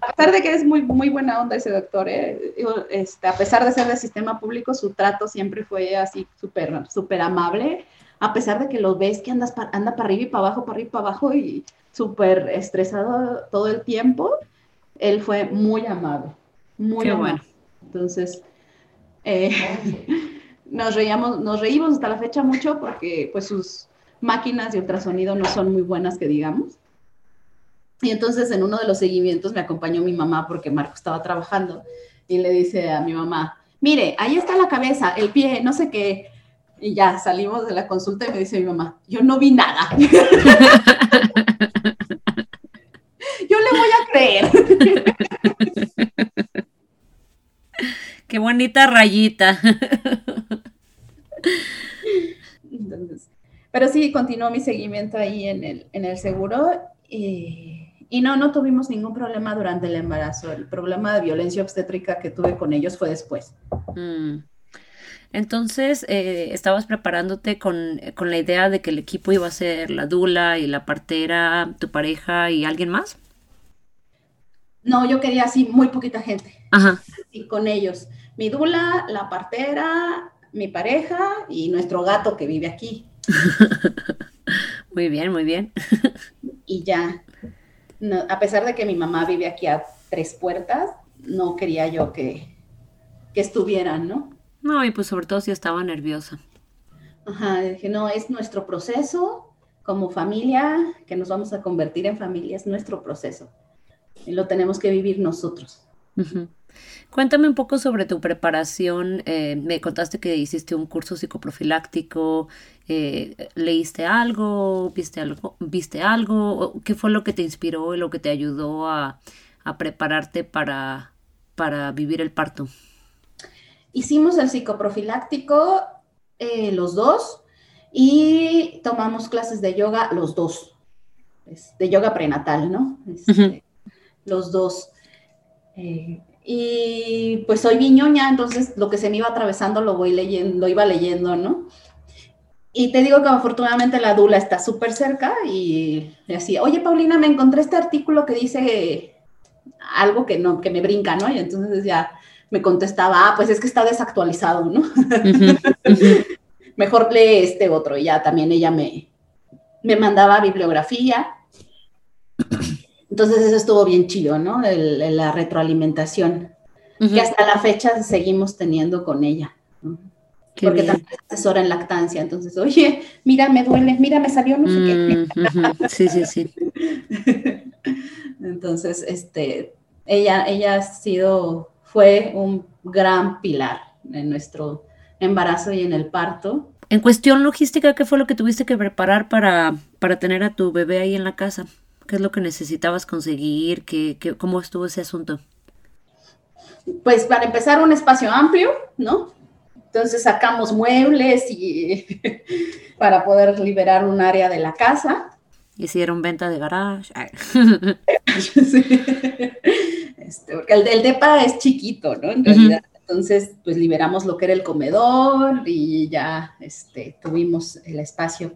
A pesar de que es muy, muy buena onda ese doctor, ¿eh? este, a pesar de ser del sistema público, su trato siempre fue así súper súper amable, a pesar de que lo ves que andas anda para arriba y para abajo, para arriba y para abajo y súper estresado todo el tiempo, él fue muy amable, muy bueno. Entonces, eh, nos, reíamos, nos reímos hasta la fecha mucho porque pues sus máquinas de ultrasonido no son muy buenas que digamos. Y entonces en uno de los seguimientos me acompañó mi mamá porque Marco estaba trabajando y le dice a mi mamá, mire, ahí está la cabeza, el pie, no sé qué. Y ya salimos de la consulta y me dice mi mamá, yo no vi nada. yo le voy a creer. Qué bonita rayita. pero sí, continuó mi seguimiento ahí en el, en el seguro y y no, no tuvimos ningún problema durante el embarazo. El problema de violencia obstétrica que tuve con ellos fue después. Mm. Entonces, eh, ¿estabas preparándote con, la idea de que el equipo iba a ser la dula y la partera, tu pareja y alguien más? No, yo quería así muy poquita gente. Ajá. Y con ellos. Mi dula, la partera, mi pareja y nuestro gato que vive aquí. muy bien, muy bien. y ya a pesar de que mi mamá vive aquí a tres puertas, no quería yo que, que estuvieran, ¿no? No, y pues sobre todo si estaba nerviosa. Ajá, dije, no, es nuestro proceso como familia, que nos vamos a convertir en familia, es nuestro proceso. Y lo tenemos que vivir nosotros. Cuéntame un poco sobre tu preparación. Eh, me contaste que hiciste un curso psicoprofiláctico. Eh, ¿Leíste algo? ¿Viste algo? ¿Viste algo? ¿Qué fue lo que te inspiró y lo que te ayudó a, prepararte para, para vivir el parto? Hicimos el psicoprofiláctico eh, los dos y tomamos clases de yoga los dos. de yoga prenatal, ¿no? Este, los dos. Y pues soy viñoña, entonces lo que se me iba atravesando lo voy leyendo, lo iba leyendo, ¿no? Y te digo que afortunadamente la Dula está súper cerca y decía, oye Paulina, me encontré este artículo que dice algo que no, que me brinca, ¿no? Y entonces ya me contestaba, ah, pues es que está desactualizado, ¿no? Mejor lee este otro. Y ya también ella me, me mandaba bibliografía entonces eso estuvo bien chido, ¿no? la retroalimentación, que hasta la fecha seguimos teniendo con ella. Porque también es asesora en lactancia, entonces, oye, mira, me duele, mira, me salió no sé qué. Sí, sí, sí. entonces, este, ella, ella ha sido, fue un gran pilar en nuestro, embarazo y en el parto. En cuestión logística, ¿qué fue lo que tuviste que preparar para, para tener a tu bebé ahí en la casa? ¿Qué es lo que necesitabas conseguir? ¿Qué, qué, ¿Cómo estuvo ese asunto? Pues para empezar, un espacio amplio, ¿no? Entonces sacamos muebles y para poder liberar un área de la casa. Hicieron venta de garage. Este, porque el del DEPA es chiquito, ¿no? En realidad. Entonces, pues liberamos lo que era el comedor y ya este, tuvimos el espacio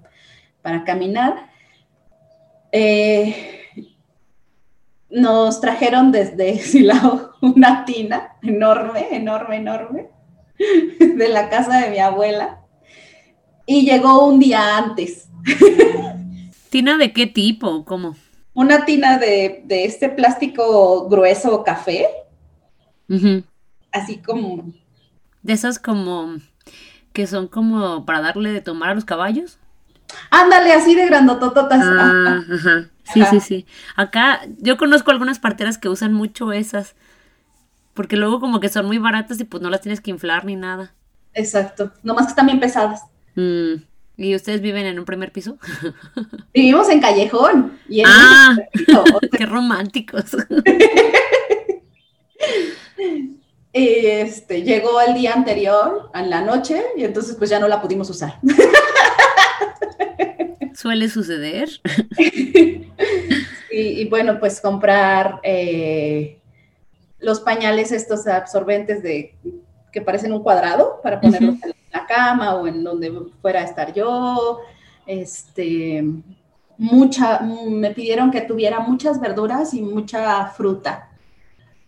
para caminar. Eh, nos trajeron desde Silao una tina enorme, enorme, enorme, de la casa de mi abuela. Y llegó un día antes. ¿Tina de qué tipo? ¿Cómo? Una tina de, este plástico grueso café. Así como. De esas como. que son como para darle de tomar a los caballos. Ándale, así de grandotototas. Ah, ajá. Sí, sí, sí. Acá yo conozco algunas parteras que usan mucho esas. Porque luego como que son muy baratas y pues no las tienes que inflar ni nada. Exacto. Nomás que están bien pesadas. Mm. ¿Y ustedes viven en un primer piso? Vivimos en callejón. Y ah, qué románticos. Este, llegó el día anterior, en la noche, y entonces pues ya no la pudimos usar. Suele suceder. y, bueno, pues comprar eh, los pañales estos absorbentes de que parecen un cuadrado para ponerlos en la cama o en donde fuera a estar yo. Este, mucha, me pidieron que tuviera muchas verduras y mucha fruta.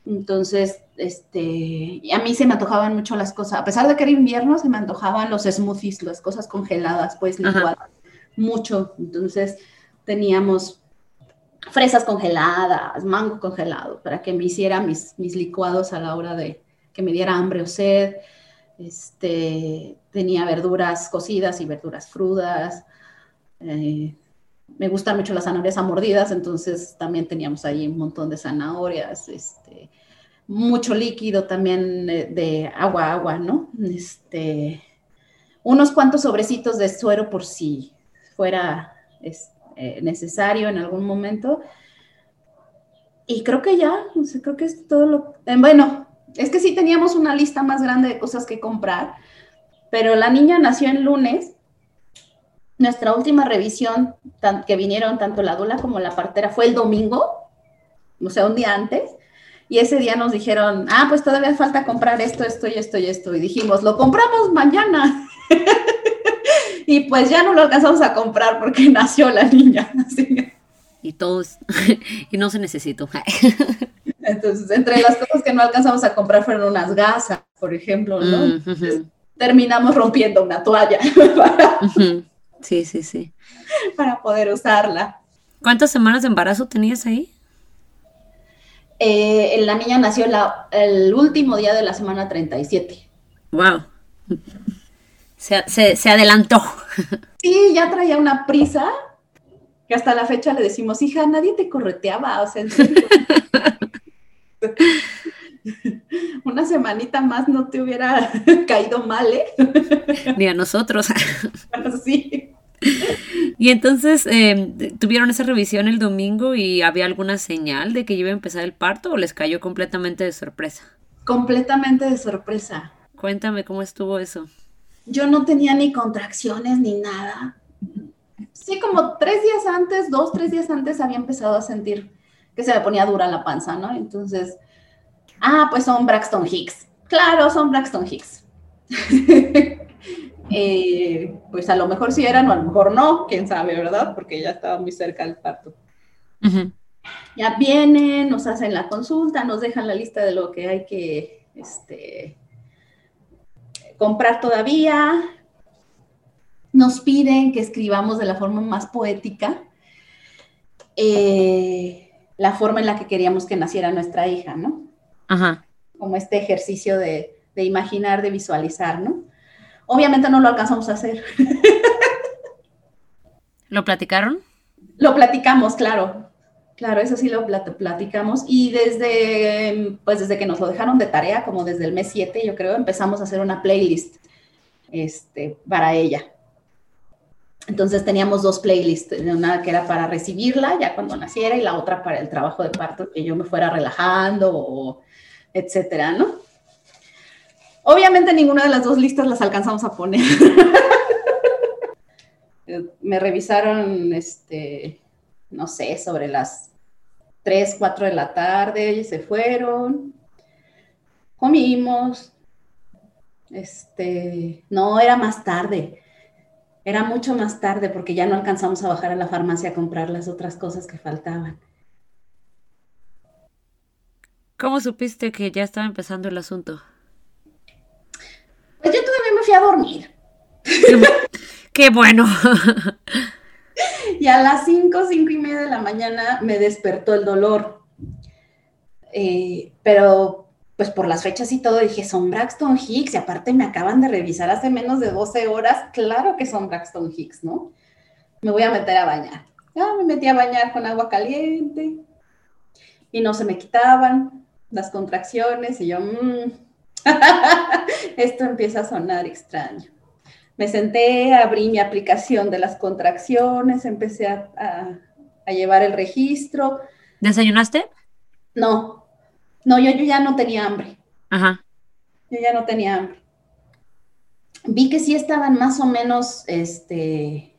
Entonces, este, a mí se me antojaban mucho las cosas, a pesar de que era invierno, se me antojaban los smoothies, las cosas congeladas, pues licuadas, mucho. Entonces, teníamos fresas congeladas, mango congelado, para que me hiciera mis, mis licuados a la hora de que me diera hambre o sed. Este, tenía verduras cocidas y verduras crudas. Eh, me gustan mucho las zanahorias amordidas, entonces también teníamos ahí un montón de zanahorias, este, mucho líquido también de, agua, agua, ¿no? Este, unos cuantos sobrecitos de suero por si fuera eh, necesario en algún momento. Y creo que ya, creo que es todo lo... Eh, bueno, es que sí teníamos una lista más grande de cosas que comprar, pero la niña nació el lunes nuestra última revisión que vinieron tanto la dula como la partera fue el domingo, o sea, un día antes, y ese día nos dijeron, ah, pues todavía falta comprar esto, esto y esto y esto, y dijimos, lo compramos mañana. y pues ya no lo alcanzamos a comprar porque nació la niña. Y todos, y no se necesitó. Entonces, entre las cosas que no alcanzamos a comprar fueron unas gasas, por ejemplo, ¿no? terminamos rompiendo una toalla. Sí, sí, sí. Para poder usarla. ¿Cuántas semanas de embarazo tenías ahí? Eh, la niña nació el último día de la semana 37. ¡Wow! Se, se, adelantó. Sí, ya traía una prisa que hasta la fecha le decimos, hija, nadie te correteaba, o sea, una semanita más no te hubiera caído mal, ¿eh? Ni a nosotros. sí. Y entonces, em, ¿tuvieron esa revisión el domingo y había alguna señal de que iba a empezar el parto o les cayó completamente de sorpresa? Completamente de sorpresa. Cuéntame cómo estuvo eso. Yo no tenía ni contracciones ni nada. Sí, como tres días antes, dos, tres días antes había empezado a sentir que se me ponía dura la panza, ¿no? Entonces, ah, pues son Braxton Hicks. Claro, son Braxton Hicks. Eh, pues a lo mejor sí eran o a lo mejor no, quién sabe, ¿verdad? Porque ya estaba muy cerca del parto. Ya vienen, nos hacen la consulta, nos dejan la lista de lo que hay que este, comprar todavía, nos piden que escribamos de la forma más poética eh, la forma en la que queríamos que naciera nuestra hija, ¿no? Ajá. Como este ejercicio de, de imaginar, de visualizar, ¿no? Obviamente no lo alcanzamos a hacer. ¿Lo platicaron? Lo platicamos, claro. Claro, eso sí lo platicamos. Y desde, pues desde que nos lo dejaron de tarea, como desde el mes 7, yo creo, empezamos a hacer una playlist este, para ella. Entonces teníamos dos playlists, una que era para recibirla ya cuando naciera y la otra para el trabajo de parto, que yo me fuera relajando, o etcétera, ¿no? Obviamente ninguna de las dos listas las alcanzamos a poner. me revisaron, este, no sé, sobre las 3, 4 de la tarde, y se fueron, comimos, este, no, era más tarde, era mucho más tarde porque ya no alcanzamos a bajar a la farmacia a comprar las otras cosas que faltaban. ¿Cómo supiste que ya estaba empezando el asunto? Pues yo todavía me fui a dormir. Qué bueno. y a las 5, cinco y media de la mañana me despertó el dolor. Eh, pero pues por las fechas y todo dije, son Braxton Hicks y aparte me acaban de revisar hace menos de 12 horas, claro que son Braxton Hicks, ¿no? Me voy a meter a bañar. Ya me metí a bañar con agua caliente y no se me quitaban las contracciones y yo, mmm, esto empieza a sonar extraño me senté, abrí mi aplicación de las contracciones, empecé a, llevar el registro. ¿Desayunaste? No, no, yo, yo ya no tenía hambre. Ajá. Yo ya no tenía hambre. Vi que sí estaban más o menos este,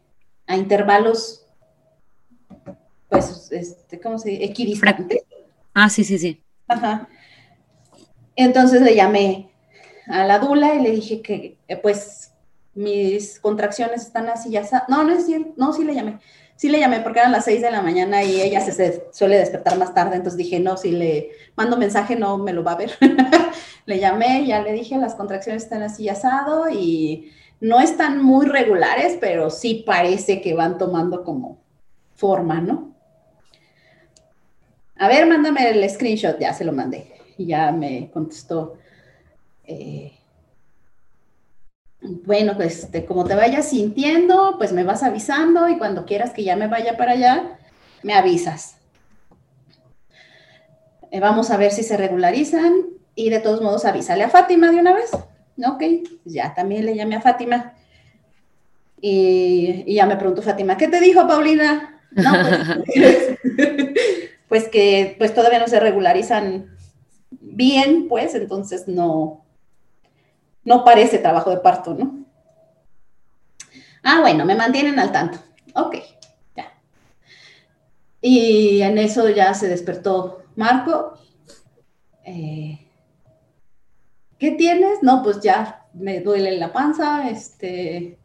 a intervalos, pues, este, ¿cómo se dice? Equidistantes. Ah, sí, sí, sí. Ajá. Entonces le llamé a la Dula y le dije que, pues, mis contracciones están así, ya No, no es cierto, no, sí le llamé. Sí le llamé porque eran las 6 de la mañana y ella se, suele despertar más tarde, entonces dije, no, si le mando mensaje no me lo va a ver. le llamé, ya le dije, las contracciones están así asado y no están muy regulares, pero sí parece que van tomando como forma, ¿no? A ver, mándame el screenshot, ya se lo mandé. Y ya me contestó. Eh, bueno, pues como te vayas sintiendo, pues me vas avisando y cuando quieras que ya me vaya para allá, me avisas. Eh, vamos a ver si se regularizan y de todos modos avísale a Fátima de una vez. Ok, pues ya también le llamé a Fátima. Y, ya me preguntó Fátima, ¿qué te dijo Paulina? No, pues, pues que pues todavía no se regularizan bien, pues entonces no, no parece trabajo de parto, ¿no? Ah, bueno, me mantienen al tanto. Ok, ya. Y en eso ya se despertó Marco. Eh, ¿Qué tienes? No, pues ya me duele la panza, este,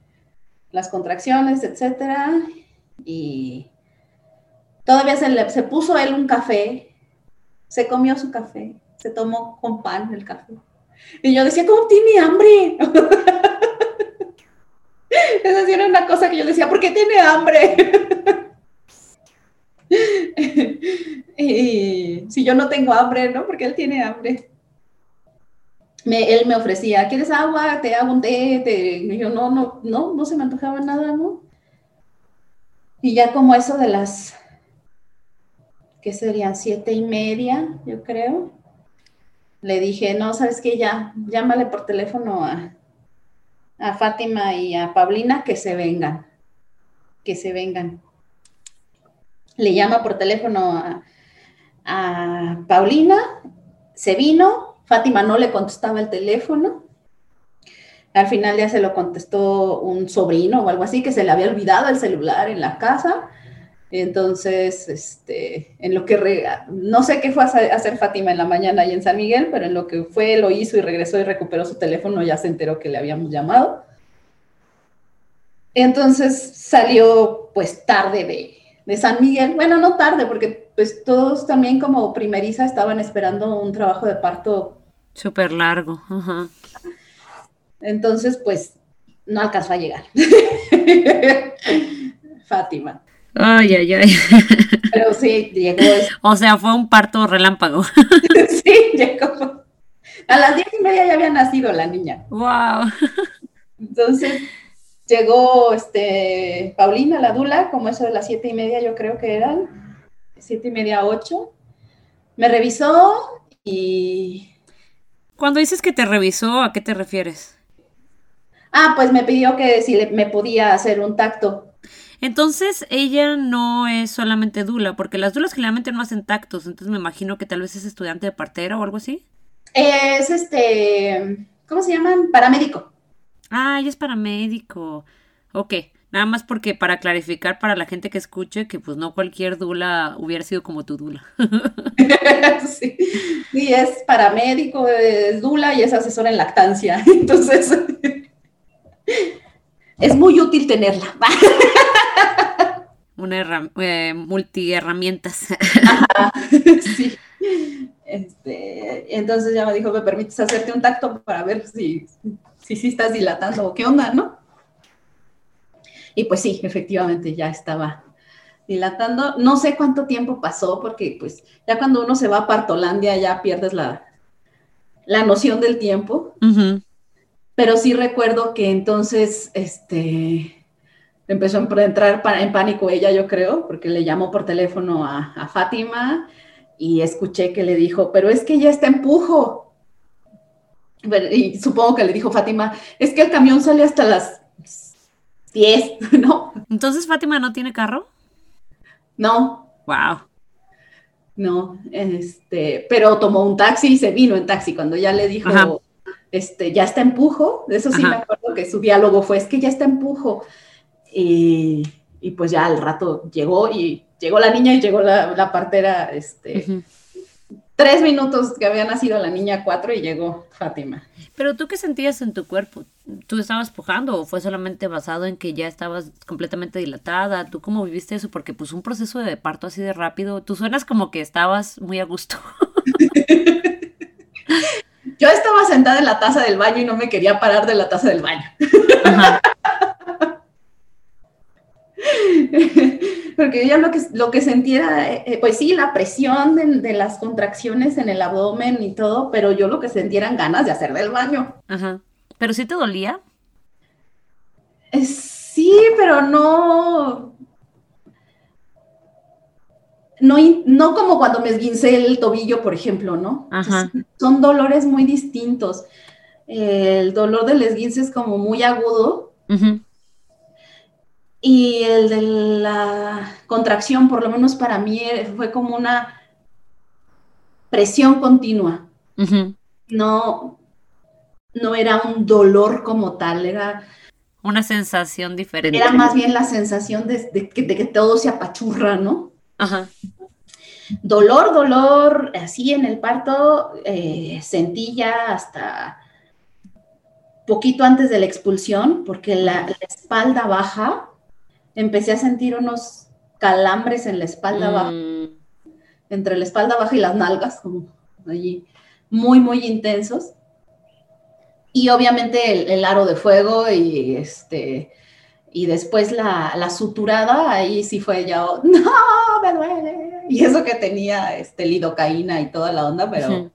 las contracciones, etcétera. Y todavía se, se puso él un café, se comió su café, se tomó con pan el café. Y yo decía, ¿cómo tiene hambre? Esa sí era una cosa que yo decía, ¿por qué tiene hambre? y si yo no tengo hambre, ¿no? Porque él tiene hambre. él me ofrecía, ¿quieres agua? Te hago un té. Y yo, no, no, no, no se me antojaba nada, ¿no? Y ya como eso de las, ¿qué serían? Siete y media, yo creo le dije, no, sabes qué, ya, llámale por teléfono a, Fátima y a Paulina que se vengan, que se vengan. Le llama por teléfono a, a Paulina, se vino, Fátima no le contestaba el teléfono. Al final ya se lo contestó un sobrino o algo así, que se le había olvidado el celular en la casa entonces, este, en lo que, no sé qué fue a hacer Fátima en la mañana y en San Miguel, pero en lo que fue, lo hizo y regresó y recuperó su teléfono, ya se enteró que le habíamos llamado. Entonces salió pues tarde de, de San Miguel, bueno, no tarde, porque pues todos también como primeriza estaban esperando un trabajo de parto. Súper largo. Entonces, pues no alcanzó a llegar. Fátima. Ay, ay, ay. Pero sí, llegó. O sea, fue un parto relámpago. sí, llegó. A las diez y media ya había nacido la niña. Wow. Entonces llegó este Paulina, la Dula, como eso de las siete y media, yo creo que eran. Siete y media, ocho. Me revisó y. Cuando dices que te revisó, ¿a qué te refieres? Ah, pues me pidió que si me podía hacer un tacto. Entonces ella no es solamente dula, porque las dulas generalmente no hacen tactos, entonces me imagino que tal vez es estudiante de partera o algo así. Es este, ¿cómo se llaman? Paramédico. Ah, ella es paramédico. Ok, nada más porque para clarificar para la gente que escuche que pues no cualquier dula hubiera sido como tu dula. sí. sí, es paramédico, es dula y es asesora en lactancia. Entonces, es muy útil tenerla. Una eh, multi herramientas. sí. Este, entonces ya me dijo, ¿me permites hacerte un tacto para ver si, si, si estás dilatando o qué onda, no? Y pues sí, efectivamente ya estaba dilatando. No sé cuánto tiempo pasó, porque pues ya cuando uno se va a Partolandia ya pierdes la, la noción del tiempo. Pero sí recuerdo que entonces, este, empezó a entrar en pánico ella, yo creo, porque le llamó por teléfono a, Fátima y escuché que le dijo, pero es que ya está empujo. Y supongo que le dijo Fátima, es que el camión sale hasta las 10, ¿no? Entonces Fátima no tiene carro? No. Wow. No, este, pero tomó un taxi y se vino en taxi cuando ya le dijo, este, ya está empujo, de eso sí me acuerdo que su diálogo fue, es que ya está empujo. Y, pues ya al rato llegó y llegó la niña y llegó la, partera, este, tres minutos que había nacido la niña, cuatro y llegó Fátima. Pero tú qué sentías en tu cuerpo? ¿Tú estabas pujando o fue solamente basado en que ya estabas completamente dilatada? ¿Tú cómo viviste eso? Porque pues un proceso de parto así de rápido, tú suenas como que estabas muy a gusto. Yo estaba sentada en la taza del baño y no me quería parar de la taza del baño. Porque yo lo que, lo que sentía, eh, pues sí, la presión de, las contracciones en el abdomen y todo, pero yo lo que sentía eran ganas de hacer del baño. Ajá. ¿Pero sí te dolía? Eh, sí, pero no, no, como cuando me esguincé el tobillo, por ejemplo, ¿no? son dolores muy distintos. El dolor del esguince es como muy agudo. Y el de la contracción, por lo menos para mí, eh, fue como una presión continua. No, no era un dolor como tal, era... Una sensación diferente. Era más bien la sensación de que todo se apachurra, ¿no? Ajá. Dolor, dolor, así en el parto, eh, sentí ya hasta poquito antes de la expulsión, porque la, espalda baja, empecé a sentir unos calambres en la espalda baja, mm. entre la espalda baja y las nalgas, como allí, muy, muy intensos. Y obviamente el aro de fuego y este, y después la, suturada, ahí sí fue ya, no, me duele. Y eso que tenía este, lidocaína y toda la onda, pero...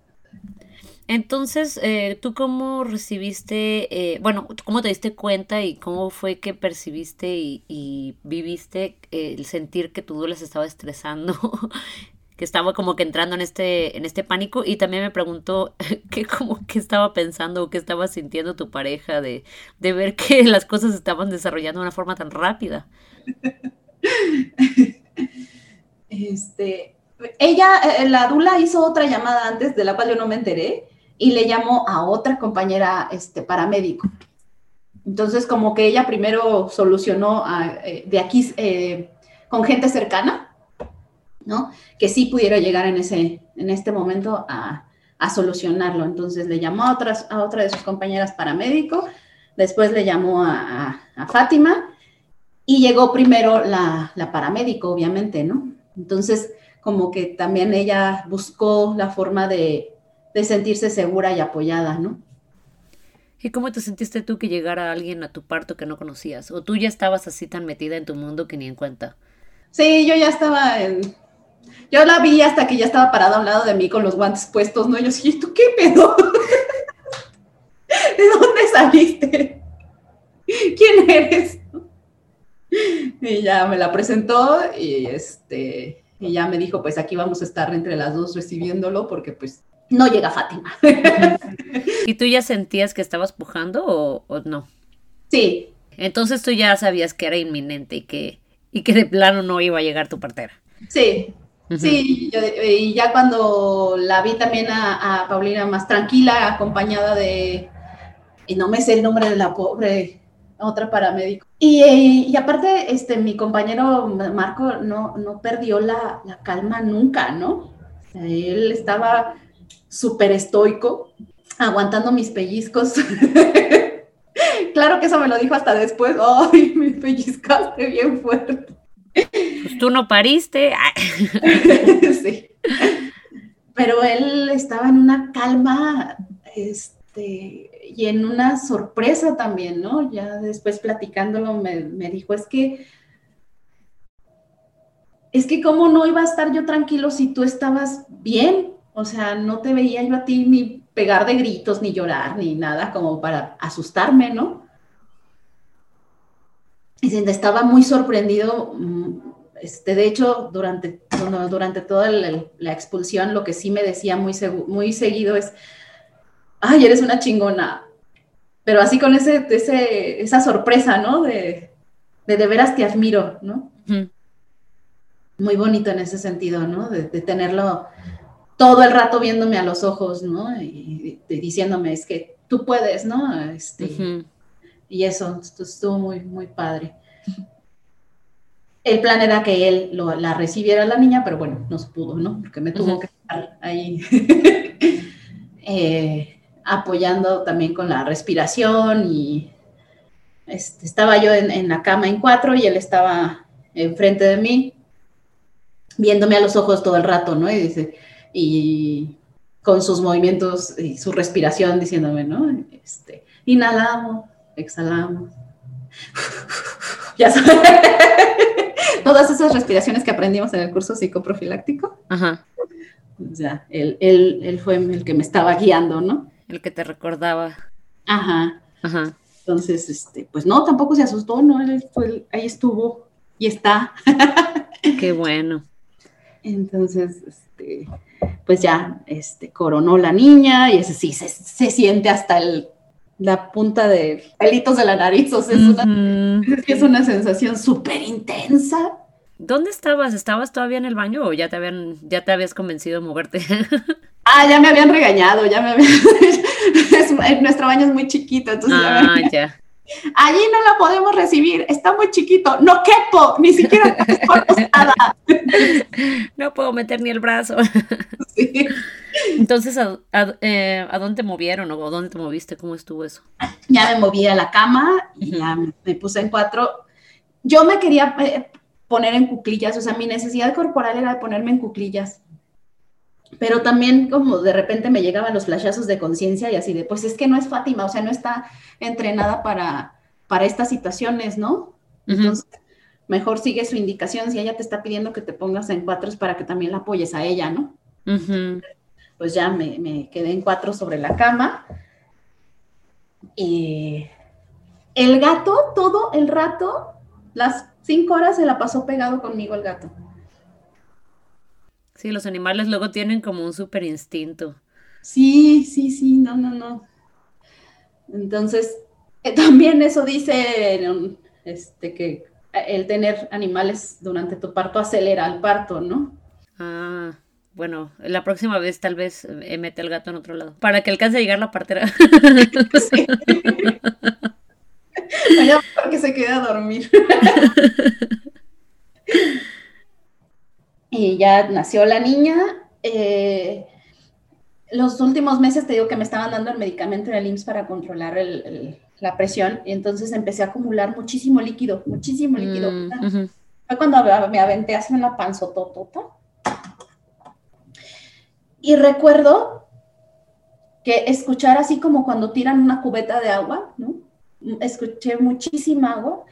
Entonces, eh, ¿tú cómo recibiste, eh, bueno, cómo te diste cuenta y cómo fue que percibiste y, viviste el sentir que tu duda se estaba estresando que estaba como que entrando en este, en este pánico y también me preguntó qué como estaba pensando o qué estaba sintiendo tu pareja de, de ver que las cosas estaban desarrollando de una forma tan rápida. Este, ella, eh, la Dula hizo otra llamada antes de la cual yo no me enteré y le llamó a otra compañera este, paramédico. Entonces, como que ella primero solucionó eh, de aquí eh, con gente cercana ¿no? Que sí pudiera llegar en, ese, en este momento a, solucionarlo. Entonces le llamó a, otras, a otra de sus compañeras paramédico, después le llamó a, Fátima y llegó primero la, paramédico, obviamente, ¿no? Entonces, como que también ella buscó la forma de, de sentirse segura y apoyada, ¿no? ¿Y cómo te sentiste tú que llegara alguien a tu parto que no conocías? ¿O tú ya estabas así tan metida en tu mundo que ni en cuenta? Sí, yo ya estaba en, yo la vi hasta que ya estaba parada a un lado de mí con los guantes puestos, ¿no? Y yo dije, ¿tú qué pedo? ¿De dónde saliste? ¿Quién eres? Y ya me la presentó y este y ya me dijo, pues aquí vamos a estar entre las dos recibiéndolo porque pues no llega Fátima. ¿Y tú ya sentías que estabas pujando o, o no? Sí. Entonces tú ya sabías que era inminente y que, y que de plano no iba a llegar tu partera. Sí, Sí, y ya cuando la vi también a, Paulina más tranquila, acompañada de, y no me sé el nombre de la pobre, otra paramédico. Y, aparte, este, mi compañero Marco no, no perdió la, calma nunca, ¿no? él estaba súper estoico, aguantando mis pellizcos. claro que eso me lo dijo hasta después. ¡Ay, me pellizcaste bien fuerte! Pues tú no pariste. sí. Pero él estaba en una calma, este, y en una sorpresa también, ¿no? Ya después platicándolo me, me dijo, es que, es que cómo no iba a estar yo tranquilo si tú estabas bien, o sea, no te veía yo a ti ni pegar de gritos, ni llorar, ni nada como para asustarme, ¿no? Y estaba muy sorprendido. Mm, este, de hecho, durante, durante toda la, expulsión, lo que sí me decía muy, muy seguido es, ay, eres una chingona. Pero así con ese, ese esa sorpresa, ¿no? De, de, veras te admiro, ¿no? Muy bonito en ese sentido, ¿no? De, tenerlo todo el rato viéndome a los ojos, ¿no? Y, diciéndome, es que tú puedes, ¿no? Este, y eso, estuvo muy, muy padre. El plan era que él la recibiera la niña, pero bueno, no se pudo, ¿no? Porque me tuvo que estar ahí eh, apoyando también con la respiración y este, estaba yo en, la cama en cuatro y él estaba enfrente de mí, viéndome a los ojos todo el rato, ¿no? Y dice, y con sus movimientos y su respiración diciéndome, ¿no? Este, inhalamos, exhalamos. ya sabes. Todas esas respiraciones que aprendimos en el curso psicoprofiláctico. Ajá. O sea, él, él, fue el que me estaba guiando, ¿no? El que te recordaba. Ajá. Ajá. Entonces, este, pues no, tampoco se asustó, ¿no? Él fue, ahí estuvo y está. Qué bueno. Entonces, este, pues ya, este, coronó la niña y ese sí, se, se siente hasta el la punta de pelitos de la nariz, o sea, es, una, es una sensación súper intensa. ¿Dónde estabas? ¿Estabas todavía en el baño o ya te habían, ya te habías convencido de moverte? ah, ya me habían regañado, ya me habían... nuestro baño es muy chiquito, entonces... Ah, ya. Allí no la podemos recibir, está muy chiquito, no quepo, ni siquiera No puedo meter ni el brazo. Sí. Entonces, eh, ¿a, dónde te movieron o dónde te moviste? ¿Cómo estuvo eso? Ya me moví a la cama y ya me puse en cuatro. Yo me quería eh, poner en cuclillas, o sea, mi necesidad corporal era de ponerme en cuclillas. Pero también como de repente me llegaban los flashazos de conciencia y así de, pues es que no es Fátima, o sea, no está entrenada para, para estas situaciones, ¿no? Entonces, mejor sigue su indicación. Si ella te está pidiendo que te pongas en cuatro, es para que también la apoyes a ella, ¿no? pues ya me, quedé en cuatro sobre la cama. Y el gato, todo el rato, las cinco horas se la pasó pegado conmigo el gato. Sí, los animales luego tienen como un super instinto. Sí, sí, sí, no, no, no. Entonces, eh, también eso dice este, que el tener animales durante tu parto acelera el parto, ¿no? Ah bueno, la próxima vez tal vez eh, mete al gato en otro lado. Para que alcance a llegar la partera. Sí. para que se quede a dormir. y ya nació la niña. Eh, los últimos meses te digo que me estaban dando el medicamento en el IMSS para controlar la presión y entonces empecé a acumular muchísimo líquido, muchísimo líquido. Mm, Fue cuando me aventé hace una panzototota y recuerdo que escuchar así como cuando tiran una cubeta de agua, ¿no? Escuché muchísima agua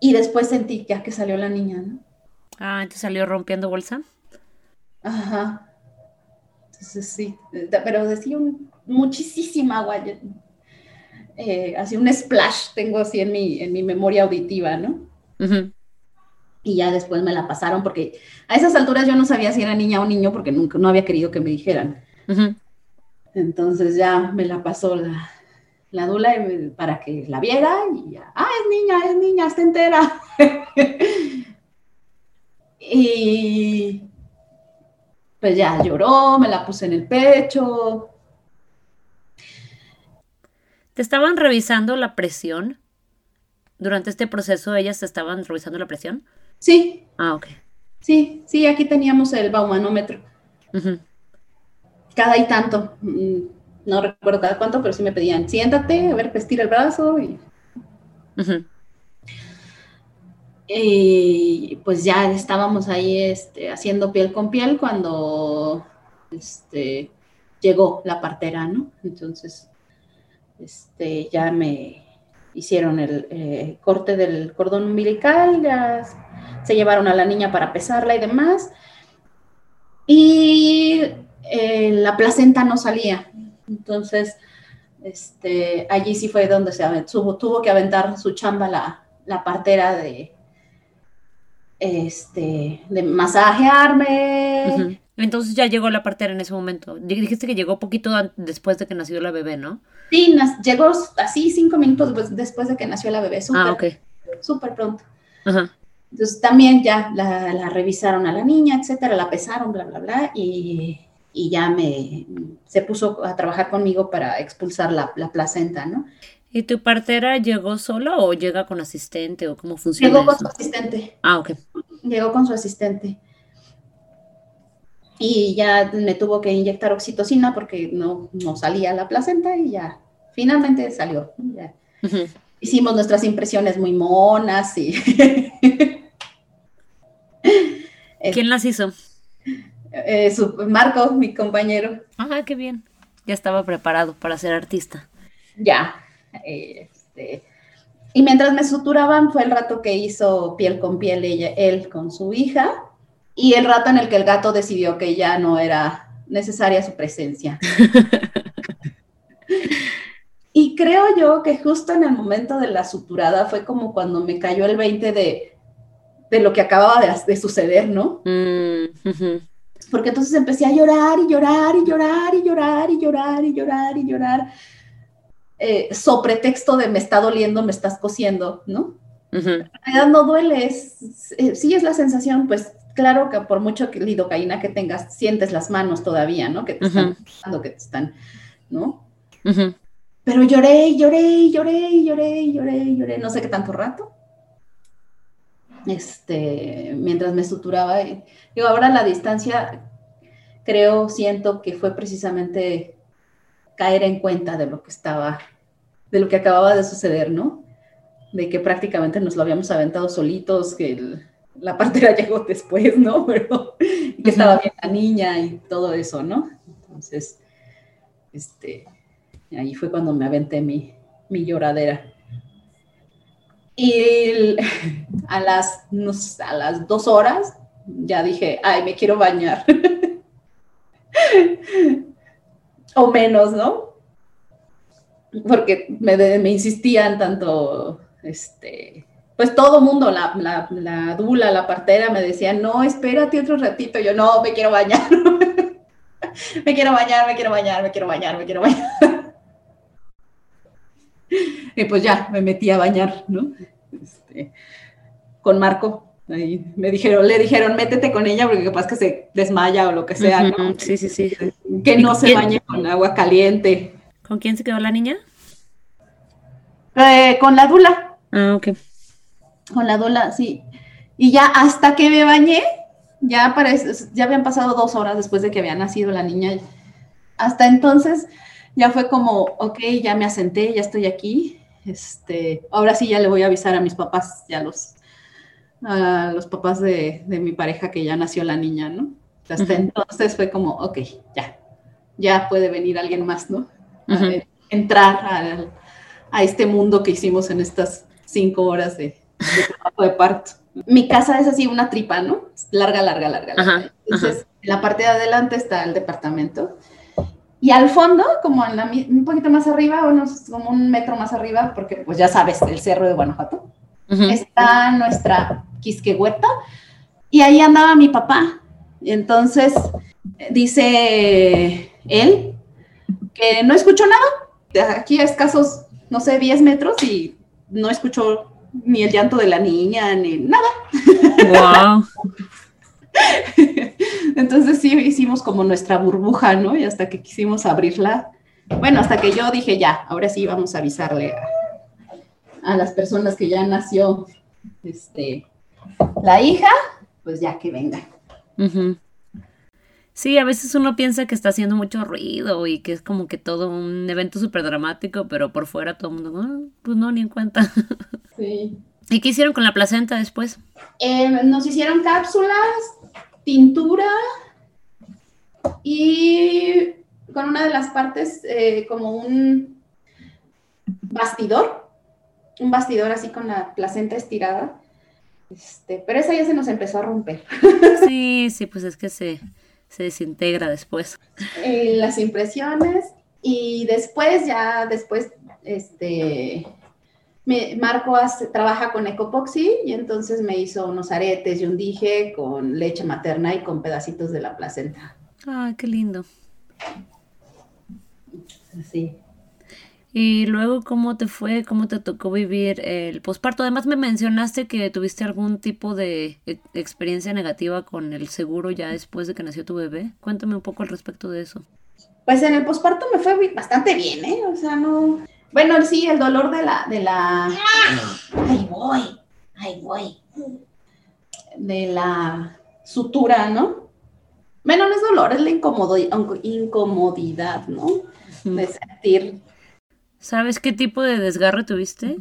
y después sentí ya que salió la niña, ¿no? Ah, entonces salió rompiendo bolsa. Ajá. Entonces sí, pero decía muchísima agua. Eh, así un splash tengo así en mi, en mi memoria auditiva, ¿no? y ya después me la pasaron porque a esas alturas yo no sabía si era niña o niño porque nunca no había querido que me dijeran. Entonces ya me la pasó la, la dula para que la viera y ya, ah, es niña, es niña, está entera. y pues ya lloró, me la puse en el pecho. ¿Te estaban revisando la presión? Durante este proceso, ¿ellas te estaban revisando la presión? Sí. Ah, ok. Sí, sí, aquí teníamos el baumanómetro. Cada y tanto. Mm, no recuerdo cada cuánto, pero sí me pedían, siéntate, a ver, estira el brazo y... Y pues ya estábamos ahí este, haciendo piel con piel cuando este, llegó la partera, ¿no? Entonces, este, ya me hicieron el eh, corte del cordón umbilical, ya se llevaron a la niña para pesarla y demás. Y eh, la placenta no salía. Entonces, este, allí sí fue donde se tuvo, tuvo que aventar su chamba la, la partera de, este, de masajearme. Entonces ya llegó la partera en ese momento. Dijiste que llegó poquito después de que nació la bebé, ¿no? Sí, llegó así cinco minutos después de que nació la bebé. Súper, ah. Súper pronto. Entonces también ya la, revisaron a la niña, etcétera, la pesaron, bla, bla, bla, y, ya me se puso a trabajar conmigo para expulsar la, la placenta, ¿no? ¿Y tu partera llegó sola o llega con asistente o cómo funciona? Llegó con su asistente. Ah, ok. Llegó con su asistente. Y ya me tuvo que inyectar oxitocina porque no, no salía la placenta y ya finalmente salió. Hicimos nuestras impresiones muy monas y... ¿Quién las hizo? Eh, Marco, mi compañero. Ah, qué bien. Ya estaba preparado para ser artista. Ya, este, y mientras me suturaban fue el rato que hizo piel con piel ella, él con su hija y el rato en el que el gato decidió que ya no era necesaria su presencia. y creo yo que justo en el momento de la suturada fue como cuando me cayó el 20 de, de lo que acababa de, suceder, ¿no? Mm, Porque entonces empecé a llorar y llorar y llorar y llorar y llorar y llorar y llorar eh, sobre texto de me está doliendo, me estás cosiendo, ¿no? En realidad no duele, es, eh, sí es la sensación, pues claro que por mucho que lidocaína que tengas, sientes las manos todavía, ¿no? Que te están, que te están, ¿no? Pero lloré, lloré, lloré, lloré, lloré, lloré, no sé qué tanto rato. Este, mientras me suturaba, digo, ahora la distancia, creo, siento que fue precisamente caer en cuenta de lo que estaba, de lo que acababa de suceder, ¿no? De que prácticamente nos lo habíamos aventado solitos, que la partera llegó después, ¿no? Pero que estaba bien la niña y todo eso, ¿no? Entonces, este, ahí fue cuando me aventé mi, mi lloradera. Y a las, a las dos horas ya dije, ay, me quiero bañar. O menos, ¿no? Porque me, me insistían tanto, este, pues todo mundo, la, la, la, dula, la partera, me decía, no, espérate otro ratito. Yo, no, me quiero bañar. me quiero bañar, me quiero bañar, me quiero bañar, me quiero bañar. y pues ya, me metí a bañar, ¿no? Este, con Marco. Ahí me dijeron, le dijeron, métete con ella porque capaz que se desmaya o lo que sea, ¿no? Sí, sí, sí. Que no se bañe con agua caliente. ¿Con quién se quedó la niña? Eh, con la dula. Ah, ok. Con la dula, sí. Y ya hasta que me bañé, ya, ya habían pasado dos horas después de que había nacido la niña. Hasta entonces ya fue como, ok, ya me asenté, ya estoy aquí. Este, ahora sí ya le voy a avisar a mis papás, ya los a los papás de, mi pareja que ya nació la niña, ¿no? Hasta entonces fue como, ok, ya, ya puede venir alguien más, ¿no? entrar a, este mundo que hicimos en estas cinco horas de, trabajo de parto. Mi casa es así una tripa, ¿no? Larga, larga, larga. Entonces, en la parte de adelante está el departamento. Y al fondo, como en la, un poquito más arriba, unos, como un metro más arriba, porque pues ya sabes, el cerro de Guanajuato, está nuestra Quisquehueta, y ahí andaba mi papá. Entonces dice él que no escuchó nada. Aquí a escasos no sé, 10 metros y no escuchó ni el llanto de la niña, ni nada. Wow. Entonces sí hicimos como nuestra burbuja, ¿no? Y hasta que quisimos abrirla, bueno, hasta que yo dije, ya, ahora sí vamos a avisarle a, las personas que ya nació este, la hija, pues ya que venga. Sí, a veces uno piensa que está haciendo mucho ruido y que es como que todo un evento súper dramático, pero por fuera todo el mundo, ah, pues no, ni en cuenta. Sí. ¿Y qué hicieron con la placenta después? Eh, nos hicieron cápsulas, tintura y con una de las partes eh, como un bastidor, un bastidor así con la placenta estirada. Este, pero esa ya se nos empezó a romper. Sí, sí, pues es que se, se desintegra después. Eh, las impresiones y después ya, después, este, me, Marco trabaja con Ecopoxy y entonces me hizo unos aretes y un dije con leche materna y con pedacitos de la placenta. Ay, qué lindo. Sí. Y luego, ¿cómo te fue? ¿Cómo te tocó vivir el posparto? Además, me mencionaste que tuviste algún tipo de e, experiencia negativa con el seguro ya después de que nació tu bebé. Cuéntame un poco al respecto de eso. Pues en el posparto me fue bastante bien, ¿eh? O sea, no. Bueno, sí, el dolor de la. De la... Ahí voy, ahí voy. De la sutura, ¿no? Bueno, no es dolor, es la incomodidad, ¿no? De sentir ¿Sabes qué tipo de desgarre tuviste?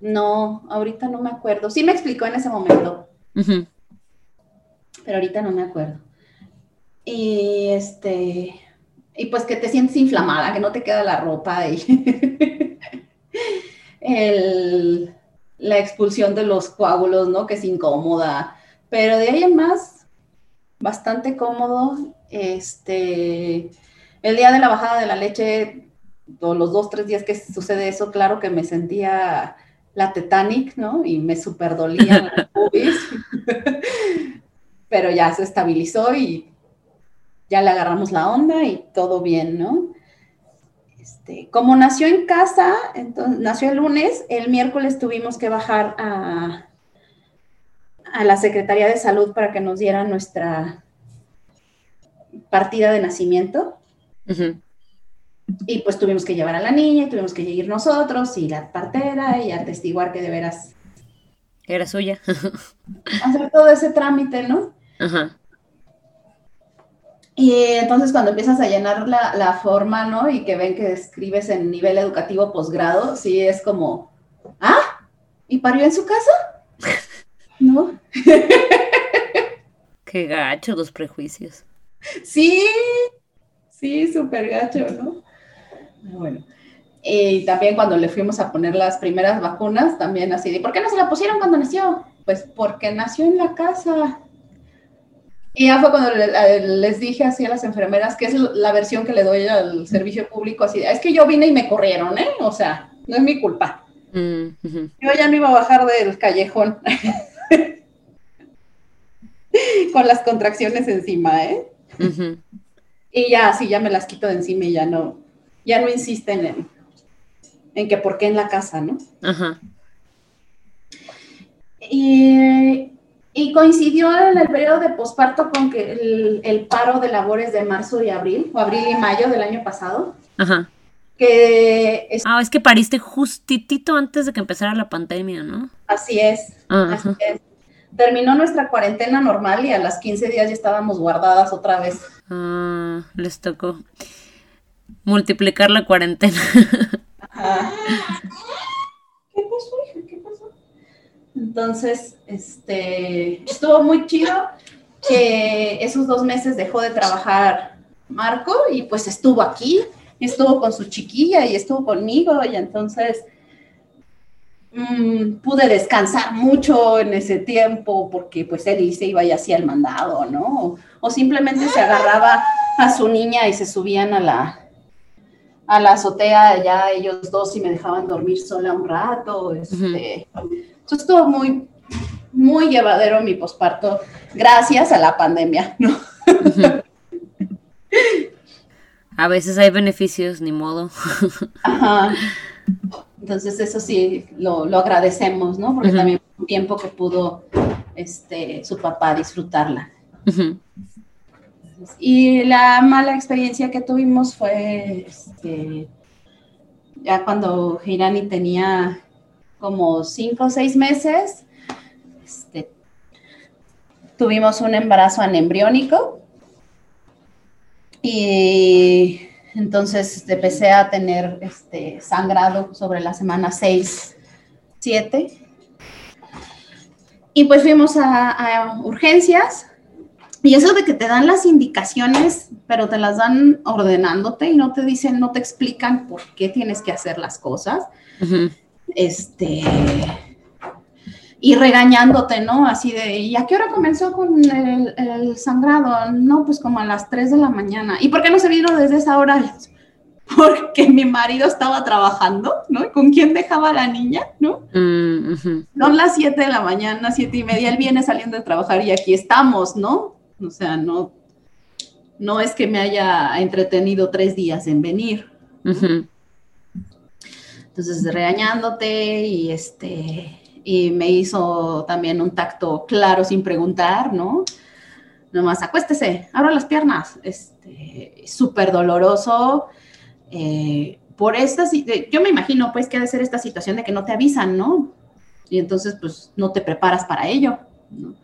no, ahorita no me acuerdo. Sí me explicó en ese momento. Pero ahorita no me acuerdo. Y este, y pues que te sientes inflamada, que no te queda la ropa y la expulsión de los coágulos, ¿no? Que es incómoda. Pero de ahí en más, bastante cómodo. Este, el día de la bajada de la leche, los dos, tres días que sucede eso, claro que me sentía la Titanic, ¿no? Y me super dolía las pubis. Pero ya se estabilizó y ya le agarramos la onda y todo bien, ¿no? Este, como nació en casa, entonces nació el lunes, el miércoles tuvimos que bajar a, a la Secretaría de Salud para que nos diera nuestra partida de nacimiento. Y pues tuvimos que llevar a la niña y tuvimos que ir nosotros y la partera y atestiguar que de veras era suya. hacer todo ese trámite, ¿no? Ajá. Y entonces cuando empiezas a llenar la, la, forma, ¿no? Y que ven que escribes en nivel educativo posgrado, sí es como, ah, ¿y parió en su casa? ¿No? Qué gacho los prejuicios. Sí, Sí, súper gacho, ¿no? Bueno. Y también cuando le fuimos a poner las primeras vacunas, también así, ¿de por qué no se la pusieron cuando nació? Pues porque nació en la casa. Y ya fue cuando les dije así a las enfermeras, que es la versión que le doy al servicio público, así, es que yo vine y me corrieron, ¿eh? O sea, no es mi culpa. Mm, yo ya no iba a bajar del callejón con las contracciones encima, ¿eh? Y ya, sí, ya me las quito de encima y ya no, ya no insisten en, en que por qué en la casa, ¿no? Ajá. Y, coincidió en el periodo de posparto con que el, paro de labores de marzo y abril, o abril y mayo del año pasado. Ajá. Que Ah, es que pariste justitito antes de que empezara la pandemia, ¿no? Así es. Así es terminó nuestra cuarentena normal y a las 15 días ya estábamos guardadas otra vez. Ah, les tocó multiplicar la cuarentena. ¿Qué pasó, hija? ¿Qué pasó? Entonces, este, estuvo muy chido que esos dos meses dejó de trabajar Marco y pues estuvo aquí, estuvo con su chiquilla y estuvo conmigo y entonces Mm, pude descansar mucho en ese tiempo porque pues él se iba y hacía el mandado, ¿no? O, simplemente se agarraba a su niña y se subían a la, a la azotea ya ellos dos y me dejaban dormir sola un rato. Este, Eso estuvo muy, muy llevadero mi posparto gracias a la pandemia, ¿no? A veces hay beneficios, ni modo. Ajá. Entonces eso sí, lo, agradecemos, ¿no? Porque también fue un tiempo que pudo este, su papá disfrutarla. Y la mala experiencia que tuvimos fue este, ya cuando Hirani tenía como cinco o seis meses, este, tuvimos un embarazo anembriónico y entonces empecé a tener este, sangrado sobre la semana 6, 7. Y pues fuimos a, urgencias y eso de que te dan las indicaciones, pero te las dan ordenándote y no te dicen, no te explican por qué tienes que hacer las cosas. Este, y regañándote, ¿no? Así de, ¿y a qué hora comenzó con el, sangrado? No, pues como a las 3 de la mañana. ¿Y por qué no se vino desde esa hora? Porque mi marido estaba trabajando, ¿no? ¿Con quién dejaba a la niña, no? Mm, Son las 7 de la mañana, siete y media, él viene saliendo de trabajar y aquí estamos, ¿no? O sea, no, no es que me haya entretenido tres días en venir. Entonces, regañándote y este y me hizo también un tacto claro sin preguntar, ¿no? Nomás acuéstese, abra las piernas, este, súper doloroso. Eh, por esta, yo me imagino pues que ha de ser esta situación de que no te avisan, ¿no? Y entonces pues no te preparas para ello, ¿no?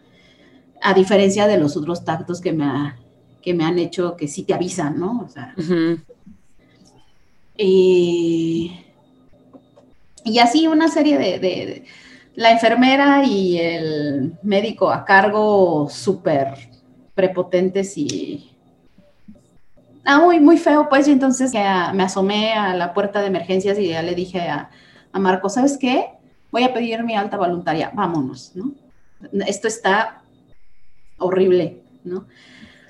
A diferencia de los otros tactos que me, que me han hecho que sí te avisan, ¿no? O sea, y, y, así una serie de la enfermera y el médico a cargo súper prepotentes y... Ah, muy, muy feo, pues, y entonces me asomé a la puerta de emergencias y ya le dije a, Marco, ¿sabes qué? Voy a pedir mi alta voluntaria, vámonos, ¿no? Esto está horrible, ¿no?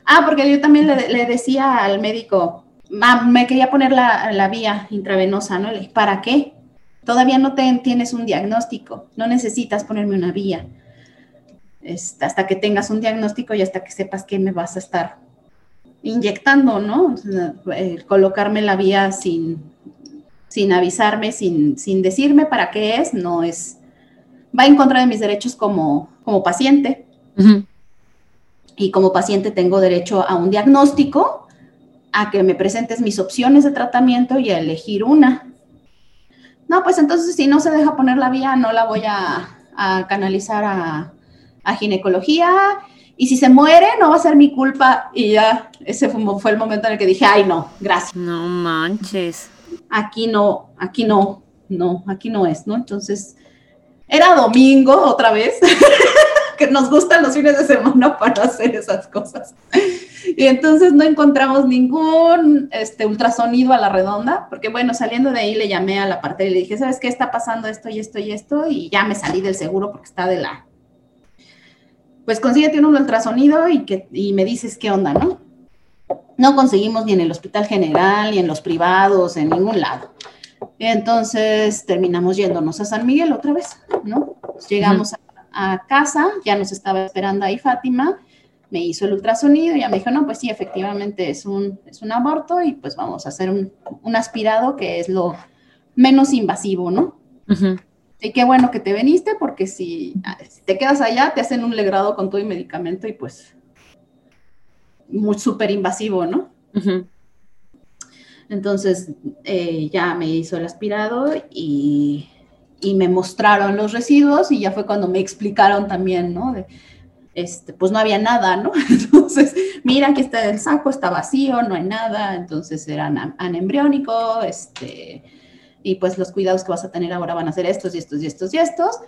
Ah, porque yo también le, decía al médico, me quería poner la, la vía intravenosa, ¿no? Le ¿para qué? Todavía no tienes un diagnóstico, no necesitas ponerme una vía. hasta que tengas un diagnóstico y hasta que sepas qué me vas a estar inyectando, ¿no? colocarme la vía sin, sin avisarme, sin, sin decirme para qué es, no es, va en contra de mis derechos como, como paciente. Y como paciente tengo derecho a un diagnóstico, a que me presentes mis opciones de tratamiento y a elegir una no, pues entonces si no se deja poner la vía, no la voy a, canalizar a, ginecología. Y si se muere, no va a ser mi culpa. Y ya, ese fue, el momento en el que dije, ay, no, gracias. No manches. Aquí no, aquí no, no, aquí no es, ¿no? Entonces, era domingo otra vez, que nos gustan los fines de semana para hacer esas cosas. Y entonces no encontramos ningún este, ultrasonido a la redonda, porque bueno, saliendo de ahí le llamé a la parte y le dije, ¿sabes qué está pasando esto y esto y esto? Y ya me salí del seguro porque está de la... Pues consíguete un ultrasonido y, que, y me dices qué onda, ¿no? No conseguimos ni en el hospital general, ni en los privados, en ningún lado. entonces terminamos yéndonos a San Miguel otra vez, ¿no? llegamos a, a casa, ya nos estaba esperando ahí Fátima me hizo el ultrasonido y ya me dijo, no, pues sí, efectivamente es un, es un aborto y pues vamos a hacer un, aspirado que es lo menos invasivo, ¿no? Y qué bueno que te veniste porque si, te quedas allá te hacen un legrado con todo el medicamento y pues muy súper invasivo, ¿no? Entonces eh, ya me hizo el aspirado y, y, me mostraron los residuos y ya fue cuando me explicaron también, ¿no? este, pues no había nada, ¿no? Entonces, mira, aquí está el saco, está vacío, no hay nada, entonces era anembriónico, este, y pues los cuidados que vas a tener ahora van a ser estos y estos y estos y estos.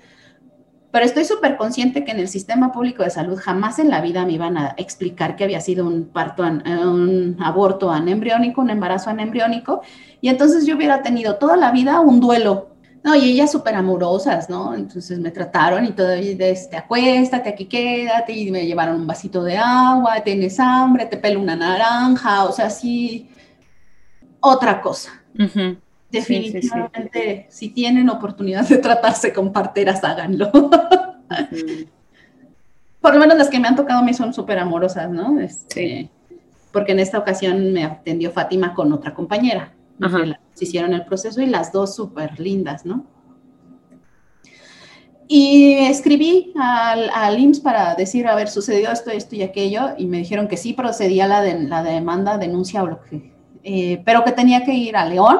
Pero estoy súper consciente que en el sistema público de salud jamás en la vida me iban a explicar que había sido un parto, un aborto anembriónico, un embarazo anembriónico, y entonces yo hubiera tenido toda la vida un duelo no, y ellas súper amorosas, ¿no? Entonces me trataron y y este, acuéstate, aquí quédate, y me llevaron un vasito de agua, tienes hambre, te pelo una naranja, o sea, sí, otra cosa. Definitivamente, si tienen oportunidad de tratarse con parteras, háganlo. Por lo menos las que me han tocado a mí son súper amorosas, ¿no? Este, porque en esta ocasión me atendió Fátima con otra compañera. Se hicieron el proceso y las dos súper lindas, ¿no? Y escribí al, al, IMSS para decir, a ver, sucedió esto, esto y aquello, y me dijeron que sí procedía la, de, la demanda, denuncia o lo que, eh, pero que tenía que ir a León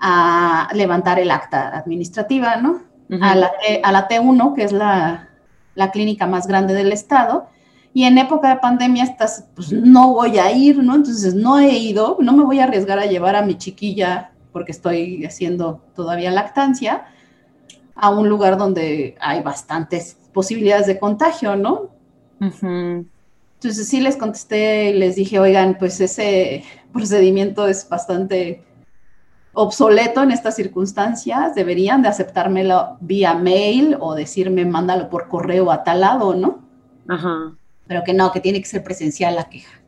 a levantar el acta administrativa, ¿no? a, la, a, la, T1, que es la, la, clínica más grande del estado, y en época de pandemia estás, pues no voy a ir, ¿no? Entonces no he ido, no me voy a arriesgar a llevar a mi chiquilla porque estoy haciendo todavía lactancia a un lugar donde hay bastantes posibilidades de contagio, ¿no? Entonces sí les contesté y les dije, oigan, pues ese procedimiento es bastante obsoleto en estas circunstancias, deberían de aceptármelo vía mail o decirme mándalo por correo a tal lado, ¿no? Ajá. Pero que no, que tiene que ser presencial la queja.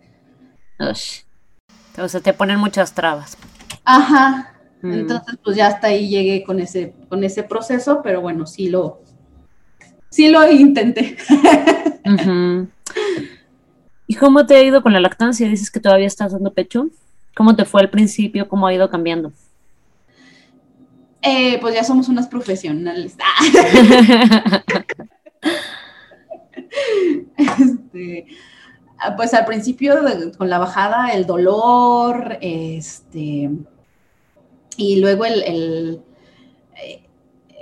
O sea, te ponen muchas trabas. Ajá. Mm. Entonces, pues ya hasta ahí llegué con ese, con ese proceso, pero bueno, sí lo, sí lo intenté. ¿Y cómo te ha ido con la lactancia? Dices que todavía estás dando pecho. ¿Cómo te fue al principio? ¿Cómo ha ido cambiando? Eh, pues ya somos unas profesionales. este, pues al principio con la bajada, el dolor, este, y luego el,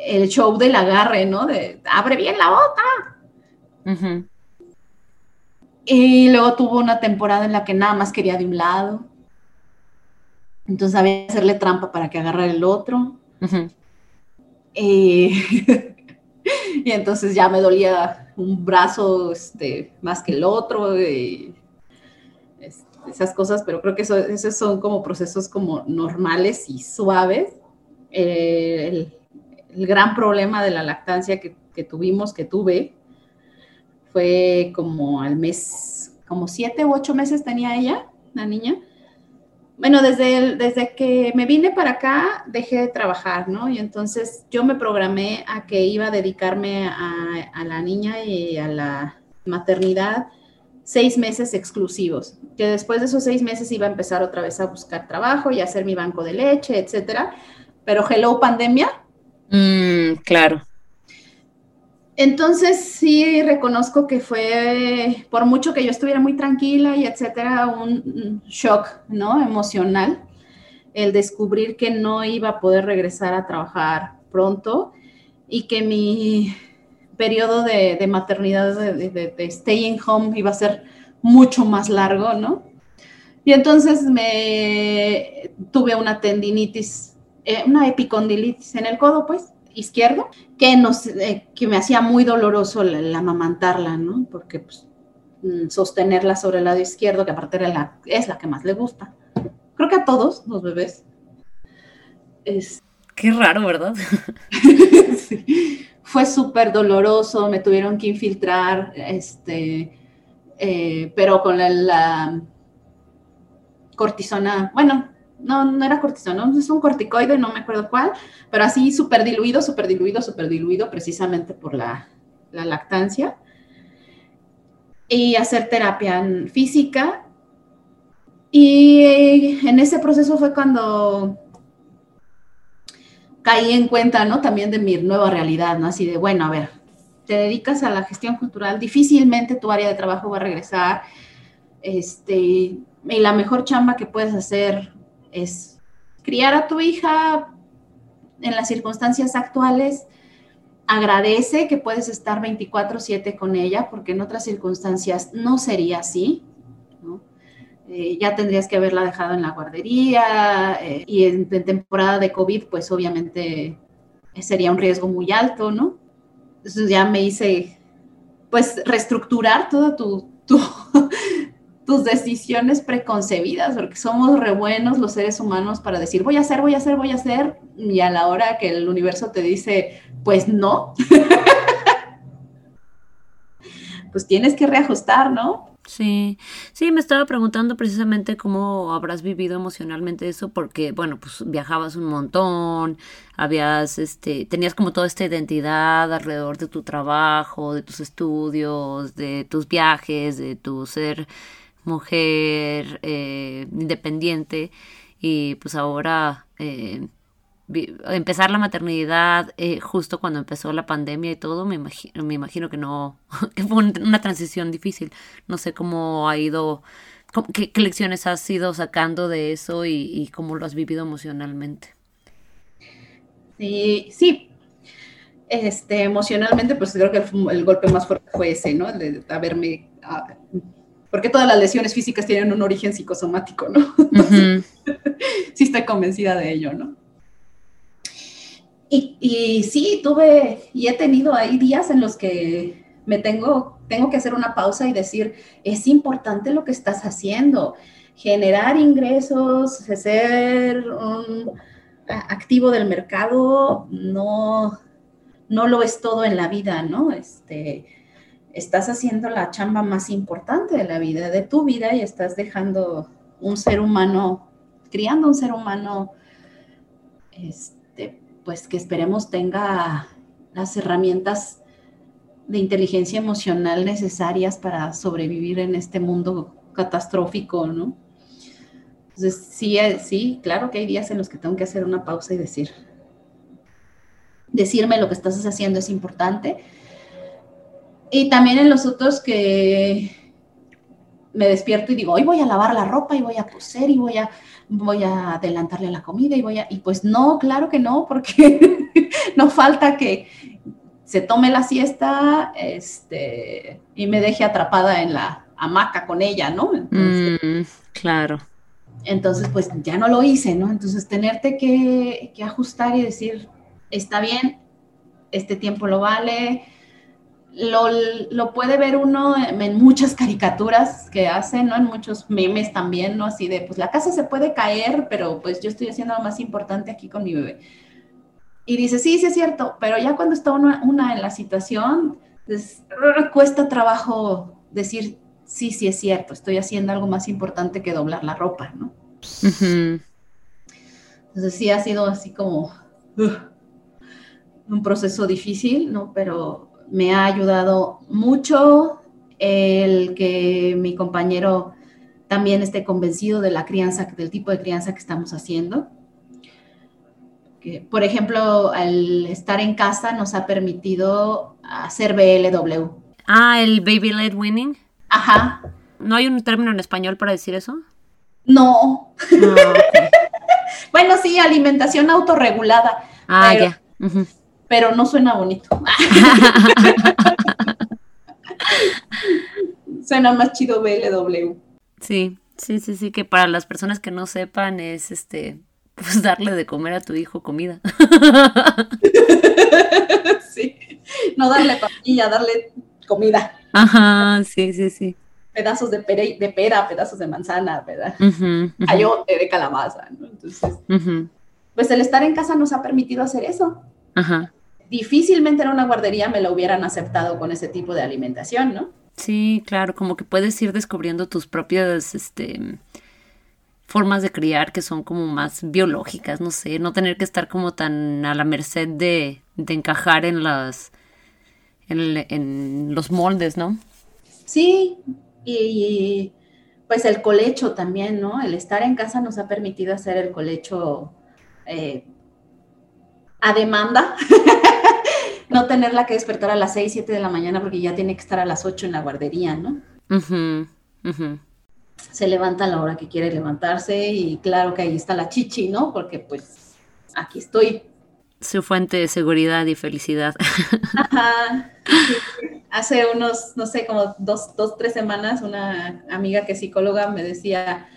el, show del agarre, ¿no? De abre bien la boca. Y luego tuvo una temporada en la que nada más quería de un lado. Entonces había que hacerle trampa para que agarrara el otro. y, entonces ya me dolía un brazo este, más que el otro. Y, esas cosas, pero creo que eso, esos son como procesos como normales y suaves. Eh, el, gran problema de la lactancia que, tuvimos, que tuve, fue como al mes, como siete u ocho meses tenía ella, la niña. Bueno, desde, desde que me vine para acá, dejé de trabajar, ¿no? Y entonces yo me programé a que iba a dedicarme a, a la niña y a la maternidad seis meses exclusivos, que después de esos seis meses iba a empezar otra vez a buscar trabajo y hacer mi banco de leche, etcétera. Pero hello pandemia. Mm, claro. Entonces sí reconozco que fue, por mucho que yo estuviera muy tranquila y etcétera, un shock, ¿no? Emocional, el descubrir que no iba a poder regresar a trabajar pronto y que mi periodo de, maternidad, de, staying home, iba a ser mucho más largo, ¿no? Y entonces me tuve una tendinitis, eh, una epicondilitis en el codo, pues, izquierdo, que, nos, eh, que me hacía muy doloroso la, amamantarla, ¿no? Porque pues, mm, sostenerla sobre el lado izquierdo, que aparte era la, es la que más le gusta. Creo que a todos los bebés. Es... Qué raro, ¿verdad? sí fue súper doloroso, me tuvieron que infiltrar, este, eh, pero con la, cortisona, bueno, no, no era cortisona, es un corticoide, no me acuerdo cuál, pero así súper diluido, súper diluido, súper diluido, precisamente por la, la lactancia. Y hacer terapia física. Y en ese proceso fue cuando caí en cuenta, ¿no? También de mi nueva realidad, ¿no? Así de, bueno, a ver, te dedicas a la gestión cultural, difícilmente tu área de trabajo va a regresar, este, y la mejor chamba que puedes hacer es criar a tu hija en las circunstancias actuales, agradece que puedes estar 24/7 con ella, porque en otras circunstancias no sería así, eh, ya tendrías que haberla dejado en la guardería eh, y en, temporada de COVID, pues obviamente sería un riesgo muy alto, ¿no? Entonces ya me hice, pues, reestructurar todo tu, tus decisiones preconcebidas, porque somos re buenos los seres humanos para decir, voy a hacer, voy a hacer, voy a hacer, y a la hora que el universo te dice, pues no, pues tienes que reajustar, ¿no? Sí, sí, me estaba preguntando precisamente cómo habrás vivido emocionalmente eso, porque, bueno, pues viajabas un montón, habías, este, tenías como toda esta identidad alrededor de tu trabajo, de tus estudios, de tus viajes, de tu ser mujer eh, independiente y pues ahora eh, empezar la maternidad eh, justo cuando empezó la pandemia y todo, me imagino, me imagino que no, que fue una transición difícil. No sé cómo ha ido, qué, lecciones has ido sacando de eso y, cómo lo has vivido emocionalmente. Sí, sí. Este, emocionalmente, pues creo que el, golpe más fuerte fue ese, ¿no? de haberme, ah, porque todas las lesiones físicas tienen un origen psicosomático, ¿no? sí estoy convencida de ello, ¿no? Y, sí, tuve y he tenido ahí días en los que me tengo, tengo que hacer una pausa y decir, es importante lo que estás haciendo, generar ingresos, ser un activo del mercado, no, no lo es todo en la vida, ¿no? Este, estás haciendo la chamba más importante de la vida, de tu vida, y estás dejando un ser humano, criando un ser humano, este, pues que esperemos tenga las herramientas de inteligencia emocional necesarias para sobrevivir en este mundo catastrófico, ¿no? Entonces, sí, eh, sí, claro que hay días en los que tengo que hacer una pausa y decir, decirme lo que estás haciendo es importante. Y también en los otros que me despierto y digo, hoy voy a lavar la ropa y voy a coser y voy a, voy a adelantarle la comida y voy a, y pues no, claro que no, porque no falta que se tome la siesta este, y me deje atrapada en la hamaca con ella, ¿no? Mm, claro. Entonces, pues ya no lo hice, ¿no? Entonces, tenerte que, que ajustar y decir, está bien, este tiempo lo vale, lo, puede ver uno en muchas caricaturas que hacen, ¿no? En muchos memes también, ¿no? Así de, pues la casa se puede caer, pero pues yo estoy haciendo lo más importante aquí con mi bebé. Y dice, sí, sí es cierto, pero ya cuando está una, en la situación, pues, cuesta trabajo decir, sí, sí es cierto, estoy haciendo algo más importante que doblar la ropa, ¿no? Entonces sí ha sido así como un proceso difícil, ¿no? Pero me ha ayudado mucho el que mi compañero también esté convencido de la crianza, del tipo de crianza que estamos haciendo. Que, por ejemplo, al estar en casa nos ha permitido hacer BLW. Ah, el Baby Led Winning. Ajá. ¿No hay un término en español para decir eso? No. Ah, bueno, sí, alimentación autorregulada. Ah, ya pero no suena bonito. suena más chido BLW. Sí, sí, sí, sí, que para las personas que no sepan es este, pues darle de comer a tu hijo comida. sí, no darle papilla, darle comida. Ajá, sí, sí, sí. Pedazos de, de pera, pedazos de manzana, ¿verdad? Ayote de calabaza, ¿no? Entonces, pues el estar en casa nos ha permitido hacer eso. Ajá difícilmente en una guardería me lo hubieran aceptado con ese tipo de alimentación, ¿no? Sí, claro, como que puedes ir descubriendo tus propias, este, formas de criar que son como más biológicas, no sé, no tener que estar como tan a la merced de, de encajar en las, en, los moldes, ¿no? Sí, y, pues el colecho también, ¿no? El estar en casa nos ha permitido hacer el colecho eh, a demanda. no tenerla que despertar a las 6, 7 de la mañana porque ya tiene que estar a las 8 en la guardería, ¿no? Se levanta a la hora que quiere levantarse y claro que ahí está la chichi, ¿no? Porque pues aquí estoy. Su fuente de seguridad y felicidad. Ajá. Hace unos, no sé, como dos, dos, tres semanas, una amiga que es psicóloga me decía,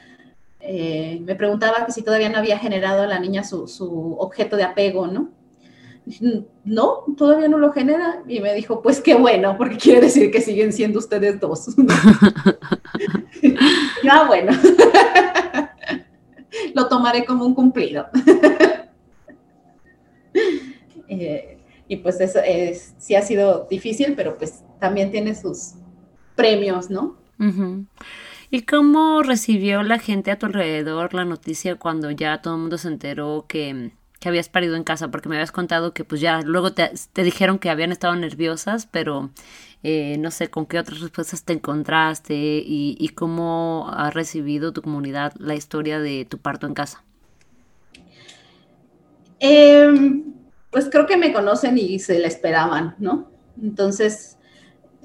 eh, me preguntaba que si todavía no había generado a la niña su, su objeto de apego, ¿no? No, todavía no lo genera. Y me dijo, pues qué bueno, porque quiere decir que siguen siendo ustedes dos. ah, bueno, lo tomaré como un cumplido. Eh, y pues eso es, sí ha sido difícil, pero pues también tiene sus premios, ¿no? ¿Y cómo recibió la gente a tu alrededor la noticia cuando ya todo el mundo se enteró que que habías parido en casa, porque me habías contado que pues ya luego te, dijeron que habían estado nerviosas, pero eh, no sé, con qué otras respuestas te encontraste y, cómo ha recibido tu comunidad la historia de tu parto en casa. Em, pues creo que me conocen y se la esperaban, ¿no? Entonces,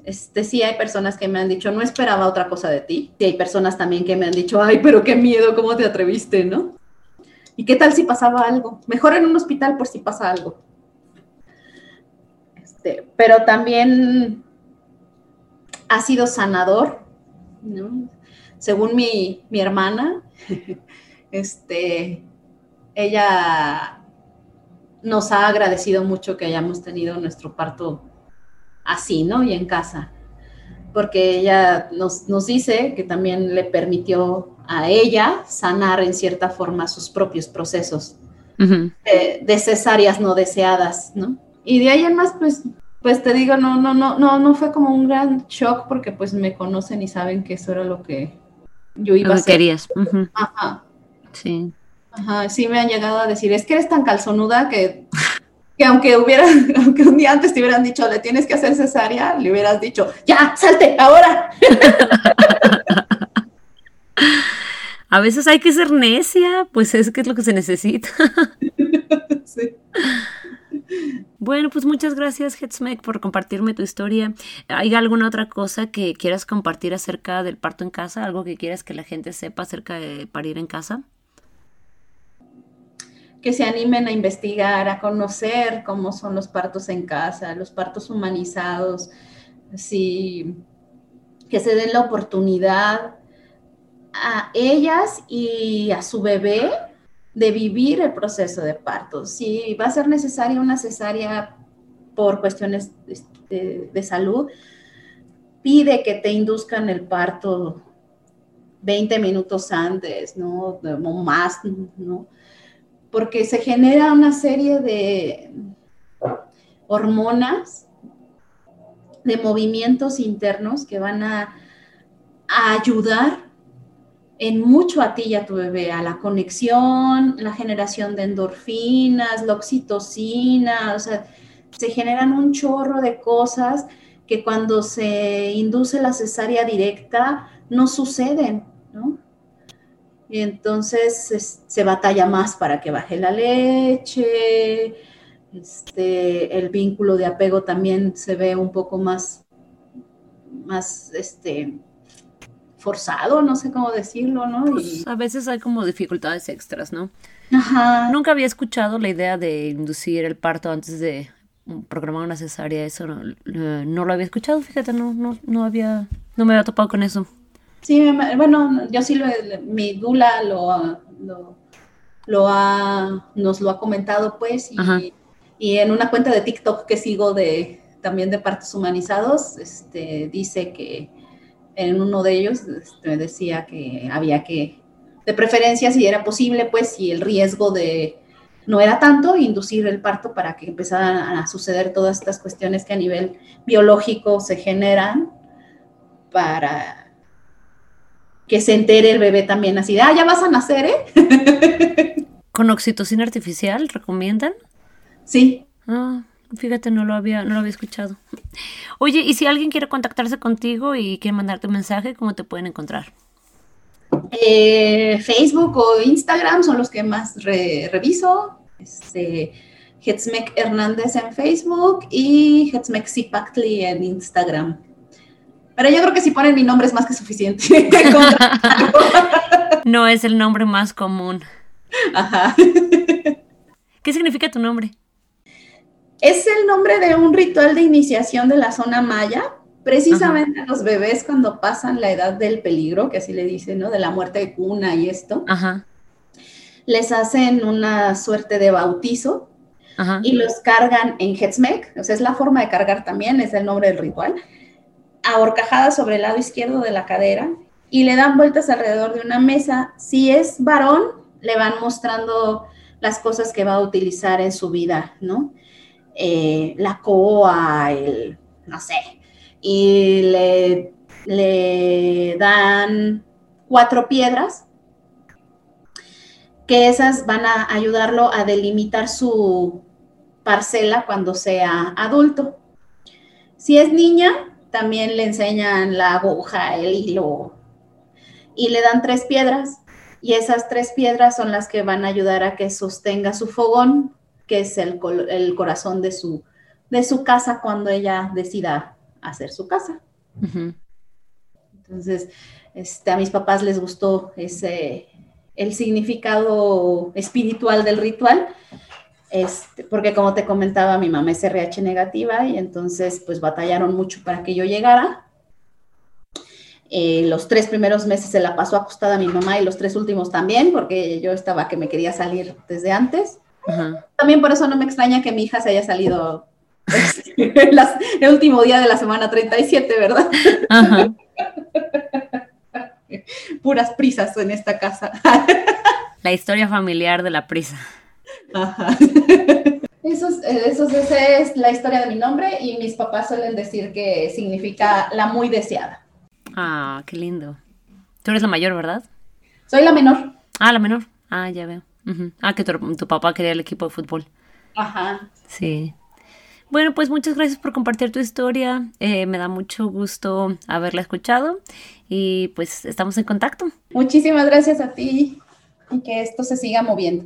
este, sí hay personas que me han dicho, no esperaba otra cosa de ti. Y hay personas también que me han dicho, ay, pero qué miedo, ¿cómo te atreviste, no? ¿Y qué tal si pasaba algo? Mejor en un hospital por si pasa algo. Este, pero también ha sido sanador, ¿no? Según mi, mi hermana, este, ella nos ha agradecido mucho que hayamos tenido nuestro parto así, ¿no? Y en casa. Porque ella nos, dice que también le permitió a ella sanar en cierta forma sus propios procesos de, cesáreas no deseadas, ¿no? Y de ahí en más, pues, pues te digo, no, no, no, no, no fue como un gran shock porque pues me conocen y saben que eso era lo que yo iba a hacer. querías. Ajá. Sí. Ajá, sí me han llegado a decir, es que eres tan calzonuda que que aunque hubiera, aunque un día antes te hubieran dicho, le tienes que hacer cesárea, le hubieras dicho, ya, salte, ahora. A veces hay que ser necia, pues es que es lo que se necesita. Sí. Bueno, pues muchas gracias, Hetzmek, por compartirme tu historia. ¿Hay alguna otra cosa que quieras compartir acerca del parto en casa? ¿Algo que quieras que la gente sepa acerca de parir en casa? Que se animen a investigar, a conocer cómo son los partos en casa, los partos humanizados, sí, que se den la oportunidad a ellas y a su bebé de vivir el proceso de parto. Si va a ser necesaria una cesárea por cuestiones de, de salud, pide que te induzcan el parto 20 minutos antes, ¿no? O más, ¿no? Porque se genera una serie de hormonas, de movimientos internos que van a, ayudar en mucho a ti y a tu bebé, a la conexión, la generación de endorfinas, la oxitocina, o sea, se generan un chorro de cosas que cuando se induce la cesárea directa no suceden, ¿no? Y entonces se batalla más para que baje la leche, este, el vínculo de apego también se ve un poco más, más este, forzado, no sé cómo decirlo, ¿no? Pues, a veces hay como dificultades extras, ¿no? Ajá. Nunca había escuchado la idea de inducir el parto antes de programar una cesárea, eso no, no lo había escuchado, fíjate, no, no, no había, no me había topado con eso. Sí, bueno, yo sí, lo, mi Dula lo, lo, ha, nos lo ha comentado, pues, y, y, en una cuenta de TikTok que sigo de también de partos humanizados, este, dice que en uno de ellos este, decía que había que, de preferencia, si era posible, pues, si el riesgo de no era tanto, inducir el parto para que empezaran a suceder todas estas cuestiones que a nivel biológico se generan para que se entere el bebé también así de, ah, ya vas a nacer, ¿eh? ¿Con oxitocina artificial recomiendan? Sí. Ah, fíjate, no lo había, no lo había escuchado. Oye, y si alguien quiere contactarse contigo y quiere mandarte un mensaje, ¿cómo te pueden encontrar? Eh, Facebook o Instagram son los que más reviso. Este, Hetzmek Hernández en Facebook y Hetzmek Zipactli en Instagram. Pero yo creo que si ponen mi nombre es más que suficiente. no es el nombre más común. Ajá. ¿Qué significa tu nombre? Es el nombre de un ritual de iniciación de la zona maya. Precisamente a los bebés cuando pasan la edad del peligro, que así le dicen, ¿no? De la muerte de cuna y esto. Ajá. Les hacen una suerte de bautizo y los cargan en Hetzmek. O sea, es la forma de cargar también, es el nombre del ritual ahorcajada sobre el lado izquierdo de la cadera y le dan vueltas alrededor de una mesa. Si es varón, le van mostrando las cosas que va a utilizar en su vida, ¿no? Eh, la coa, el, no sé, y le, le dan cuatro piedras que esas van a ayudarlo a delimitar su parcela cuando sea adulto. Si es niña, también le enseñan la aguja, el hilo, y le dan tres piedras. Y esas tres piedras son las que van a ayudar a que sostenga su fogón, que es el, el corazón de su, de su casa cuando ella decida hacer su casa. Entonces, este, a mis papás les gustó ese, el significado espiritual del ritual, este, porque como te comentaba, mi mamá es RH negativa y entonces pues batallaron mucho para que yo llegara. Eh, los tres primeros meses se la pasó acostada mi mamá y los tres últimos también, porque yo estaba que me quería salir desde antes. También por eso no me extraña que mi hija se haya salido el último día de la semana 37, ¿verdad? Puras prisas en esta casa. la historia familiar de la prisa. Ajá. Eso, esa es la historia de mi nombre y mis papás suelen decir que significa la muy deseada. Ah, qué lindo. Tú eres la mayor, ¿verdad? Soy la menor. Ah, la menor. Ah, ya veo. Ah, que tu, papá quería el equipo de fútbol. Ajá. Sí. Bueno, pues muchas gracias por compartir tu historia. Eh, me da mucho gusto haberla escuchado y pues estamos en contacto. Muchísimas gracias a ti y que esto se siga moviendo.